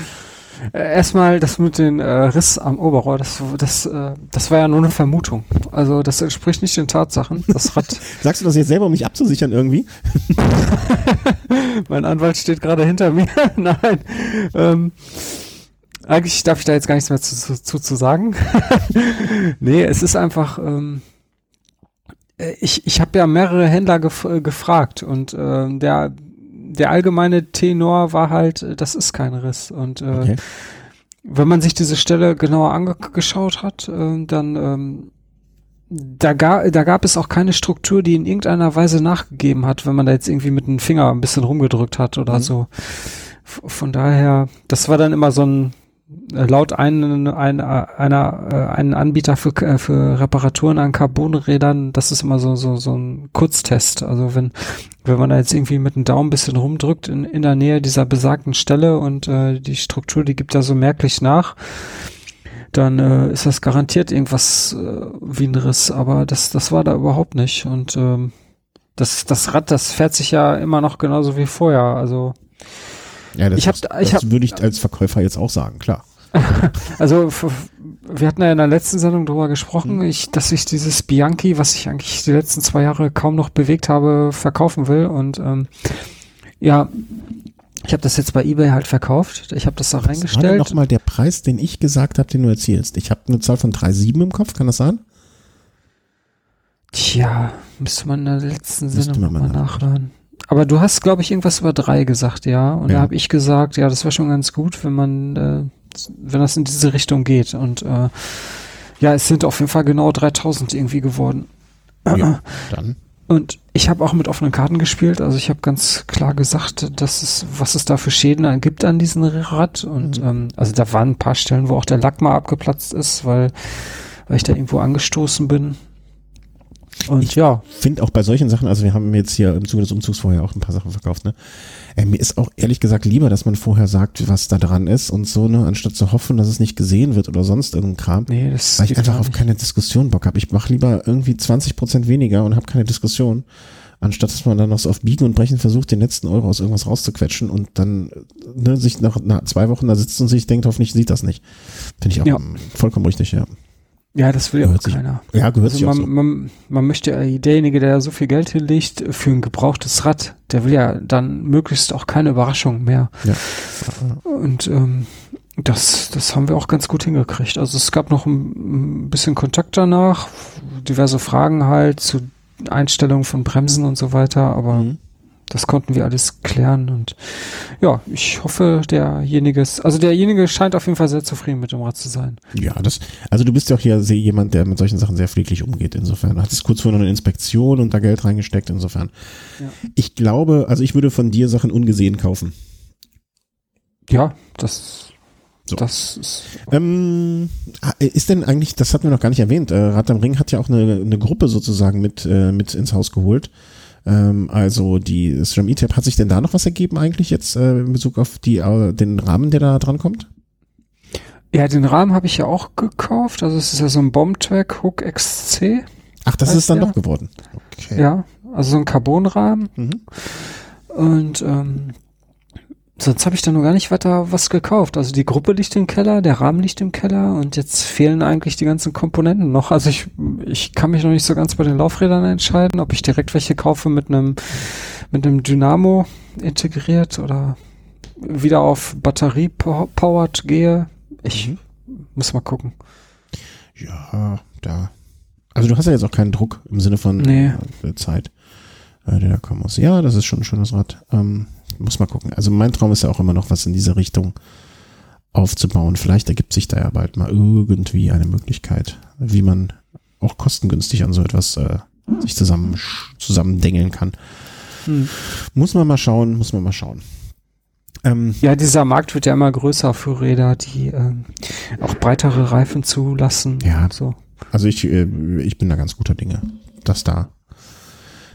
Äh, erstmal das mit den äh, Riss am Oberrohr, das, das, äh, das war ja nur eine Vermutung. Also das entspricht nicht den Tatsachen. Das Rad. (laughs) Sagst du das jetzt selber, um mich abzusichern irgendwie? (laughs) mein Anwalt steht gerade hinter mir. (laughs) Nein. Ähm, eigentlich darf ich da jetzt gar nichts mehr zu, zu, zu, zu sagen. (laughs) nee, es ist einfach, ähm, äh, ich, ich habe ja mehrere Händler gef äh, gefragt und äh, der, der allgemeine Tenor war halt, äh, das ist kein Riss. Und äh, okay. wenn man sich diese Stelle genauer angeschaut hat, äh, dann ähm, da, ga, da gab es auch keine Struktur, die in irgendeiner Weise nachgegeben hat, wenn man da jetzt irgendwie mit dem Finger ein bisschen rumgedrückt hat oder mhm. so. Von daher, das war dann immer so ein laut einen, ein, einer, äh, einen Anbieter für, äh, für Reparaturen an Carbonrädern, das ist immer so, so, so ein Kurztest. Also wenn, wenn man da jetzt irgendwie mit dem Daumen ein bisschen rumdrückt in, in der Nähe dieser besagten Stelle und äh, die Struktur, die gibt da so merklich nach, dann äh, ist das garantiert irgendwas äh, wie ein Riss. Aber das, das war da überhaupt nicht. Und ähm, das, das Rad, das fährt sich ja immer noch genauso wie vorher. Also ja, das, ich hab, das ich hab, würde ich als Verkäufer jetzt auch sagen, klar. (laughs) also wir hatten ja in der letzten Sendung darüber gesprochen, mhm. ich, dass ich dieses Bianchi, was ich eigentlich die letzten zwei Jahre kaum noch bewegt habe, verkaufen will. Und ähm, ja, ich habe das jetzt bei eBay halt verkauft. Ich habe das da was reingestellt. War nochmal der Preis, den ich gesagt habe, den du erzählst. Ich habe eine Zahl von 3,7 im Kopf, kann das sein? Tja, müsste man in der letzten Sendung nochmal nachhören. Aber du hast, glaube ich, irgendwas über drei gesagt, ja. Und ja. da habe ich gesagt, ja, das wäre schon ganz gut, wenn man, äh, wenn das in diese Richtung geht. Und äh, ja, es sind auf jeden Fall genau 3000 irgendwie geworden. Ja, (clears throat) dann. Und ich habe auch mit offenen Karten gespielt. Also ich habe ganz klar gesagt, dass es, was es da für Schäden gibt an diesem Rad. Und mhm. ähm, also da waren ein paar Stellen, wo auch der Lack mal abgeplatzt ist, weil, weil ich da irgendwo angestoßen bin. Und ich ja. finde auch bei solchen Sachen, also wir haben jetzt hier im Zuge des Umzugs vorher auch ein paar Sachen verkauft, ne? Äh, mir ist auch ehrlich gesagt lieber, dass man vorher sagt, was da dran ist und so, ne, anstatt zu hoffen, dass es nicht gesehen wird oder sonst irgendein Kram. Nee, das weil ich einfach auf keine Diskussion Bock habe. Ich mache lieber irgendwie 20 Prozent weniger und habe keine Diskussion, anstatt dass man dann noch so auf Biegen und Brechen versucht, den letzten Euro aus irgendwas rauszuquetschen und dann ne, sich nach, nach zwei Wochen da sitzt und sich denkt, hoffentlich sieht das nicht. Finde ich auch ja. vollkommen richtig, ja. Ja, das will ja auch keiner. Ja, gehört also sich man, auch so. man, man möchte, derjenige, der so viel Geld hinlegt für ein gebrauchtes Rad, der will ja dann möglichst auch keine Überraschung mehr. Ja. Und ähm, das, das haben wir auch ganz gut hingekriegt. Also es gab noch ein, ein bisschen Kontakt danach, diverse Fragen halt zu Einstellungen von Bremsen und so weiter, aber mhm das konnten wir alles klären und ja, ich hoffe, derjenige ist, also derjenige scheint auf jeden Fall sehr zufrieden mit dem Rad zu sein. Ja, das, also du bist ja auch hier sehr jemand, der mit solchen Sachen sehr pfleglich umgeht, insofern. Du hattest kurz vorher noch eine Inspektion und da Geld reingesteckt, insofern. Ja. Ich glaube, also ich würde von dir Sachen ungesehen kaufen. Ja, das so. Das ist, ähm, ist denn eigentlich, das hatten wir noch gar nicht erwähnt, äh, Rad am Ring hat ja auch eine, eine Gruppe sozusagen mit, äh, mit ins Haus geholt. Ähm, also die SRAM E-Tab, hat sich denn da noch was ergeben eigentlich jetzt äh, in Bezug auf die, äh, den Rahmen, der da dran kommt? Ja, den Rahmen habe ich ja auch gekauft. Also es ist ja so ein Bombtrack Hook XC. Ach, das ist dann der. doch geworden. Okay. Ja, also so ein Carbonrahmen. Mhm. Und ähm, sonst habe ich da noch gar nicht weiter was gekauft. Also die Gruppe liegt im Keller, der Rahmen liegt im Keller und jetzt fehlen eigentlich die ganzen Komponenten noch. Also ich, ich kann mich noch nicht so ganz bei den Laufrädern entscheiden, ob ich direkt welche kaufe mit einem mit einem Dynamo integriert oder wieder auf Batterie powered gehe. Ich mhm. muss mal gucken. Ja, da. Also du hast ja jetzt auch keinen Druck im Sinne von nee. äh, Zeit, äh, der da kommen muss. Ja, das ist schon ein schönes Rad. Ähm, muss mal gucken. Also mein Traum ist ja auch immer noch was in diese Richtung aufzubauen. Vielleicht ergibt sich da ja bald mal irgendwie eine Möglichkeit, wie man auch kostengünstig an so etwas äh, sich zusammen zusammendengeln kann. Hm. Muss man mal schauen, muss man mal schauen. Ähm, ja, dieser Markt wird ja immer größer für Räder, die ähm, auch breitere Reifen zulassen. Ja, so. Also ich, äh, ich bin da ganz guter Dinge, dass da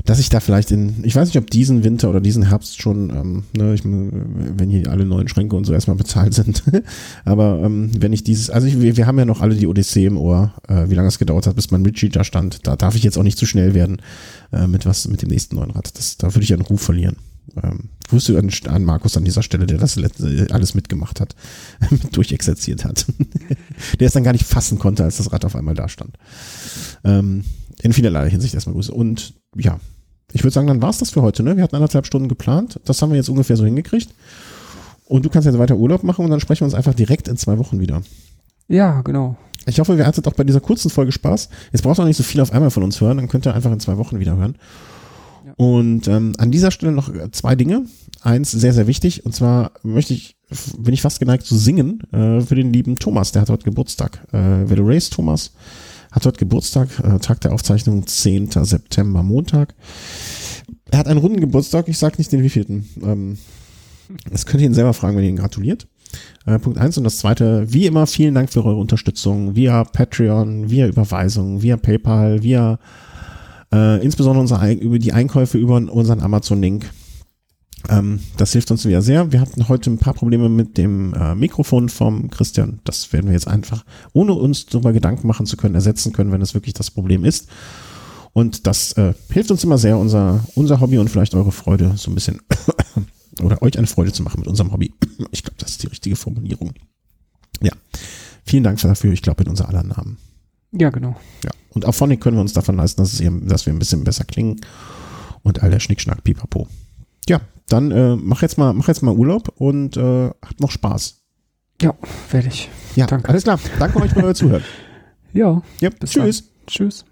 dass ich da vielleicht in, ich weiß nicht, ob diesen Winter oder diesen Herbst schon, ähm, ne, ich, wenn hier alle neuen Schränke und so erstmal bezahlt sind, (laughs) aber ähm, wenn ich dieses, also ich, wir, wir haben ja noch alle die Odyssee im Ohr, äh, wie lange es gedauert hat, bis mein Richie da stand, da darf ich jetzt auch nicht zu schnell werden äh, mit was, mit dem nächsten neuen Rad, das, da würde ich einen Ruf verlieren. Ähm, Grüße an, an Markus an dieser Stelle, der das alles mitgemacht hat, (laughs) durchexerziert hat. (laughs) der es dann gar nicht fassen konnte, als das Rad auf einmal da stand. Ähm, in vielerlei Hinsicht erstmal Grüße. Und ja, ich würde sagen, dann war's das für heute. Ne? Wir hatten anderthalb Stunden geplant. Das haben wir jetzt ungefähr so hingekriegt. Und du kannst jetzt weiter Urlaub machen und dann sprechen wir uns einfach direkt in zwei Wochen wieder. Ja, genau. Ich hoffe, ihr hattet auch bei dieser kurzen Folge Spaß. Jetzt braucht ihr auch nicht so viel auf einmal von uns hören, dann könnt ihr einfach in zwei Wochen wieder hören. Ja. Und ähm, an dieser Stelle noch zwei Dinge. Eins sehr, sehr wichtig. Und zwar möchte ich, bin ich fast geneigt zu singen äh, für den lieben Thomas. Der hat heute Geburtstag. Äh, Race Thomas hat heute Geburtstag, äh, Tag der Aufzeichnung 10. September, Montag. Er hat einen runden Geburtstag, ich sag nicht den wievielten. Ähm, Das könnt ihr ihn selber fragen, wenn ihr ihn gratuliert. Äh, Punkt eins Und das zweite, wie immer, vielen Dank für eure Unterstützung via Patreon, via Überweisung, via PayPal, via äh, insbesondere unsere, über die Einkäufe über unseren Amazon-Link. Ähm, das hilft uns wieder sehr. Wir hatten heute ein paar Probleme mit dem äh, Mikrofon vom Christian. Das werden wir jetzt einfach, ohne uns darüber Gedanken machen zu können, ersetzen können, wenn es wirklich das Problem ist. Und das äh, hilft uns immer sehr, unser, unser Hobby und vielleicht eure Freude so ein bisschen (coughs) oder euch eine Freude zu machen mit unserem Hobby. (coughs) Ich glaube, das ist die richtige Formulierung. Ja. Vielen Dank dafür. Ich glaube, in unser aller Namen. Ja, genau. Ja. Und auch von können wir uns davon leisten, dass, es eben, dass wir ein bisschen besser klingen und all der Schnickschnack, pipapo. Ja, dann äh, mach jetzt mal, mach jetzt mal Urlaub und äh, habt noch Spaß. Ja, werde ich. Ja, Danke. alles klar. Danke euch für euer Zuhören. Ja. ja bis tschüss. Dann. Tschüss.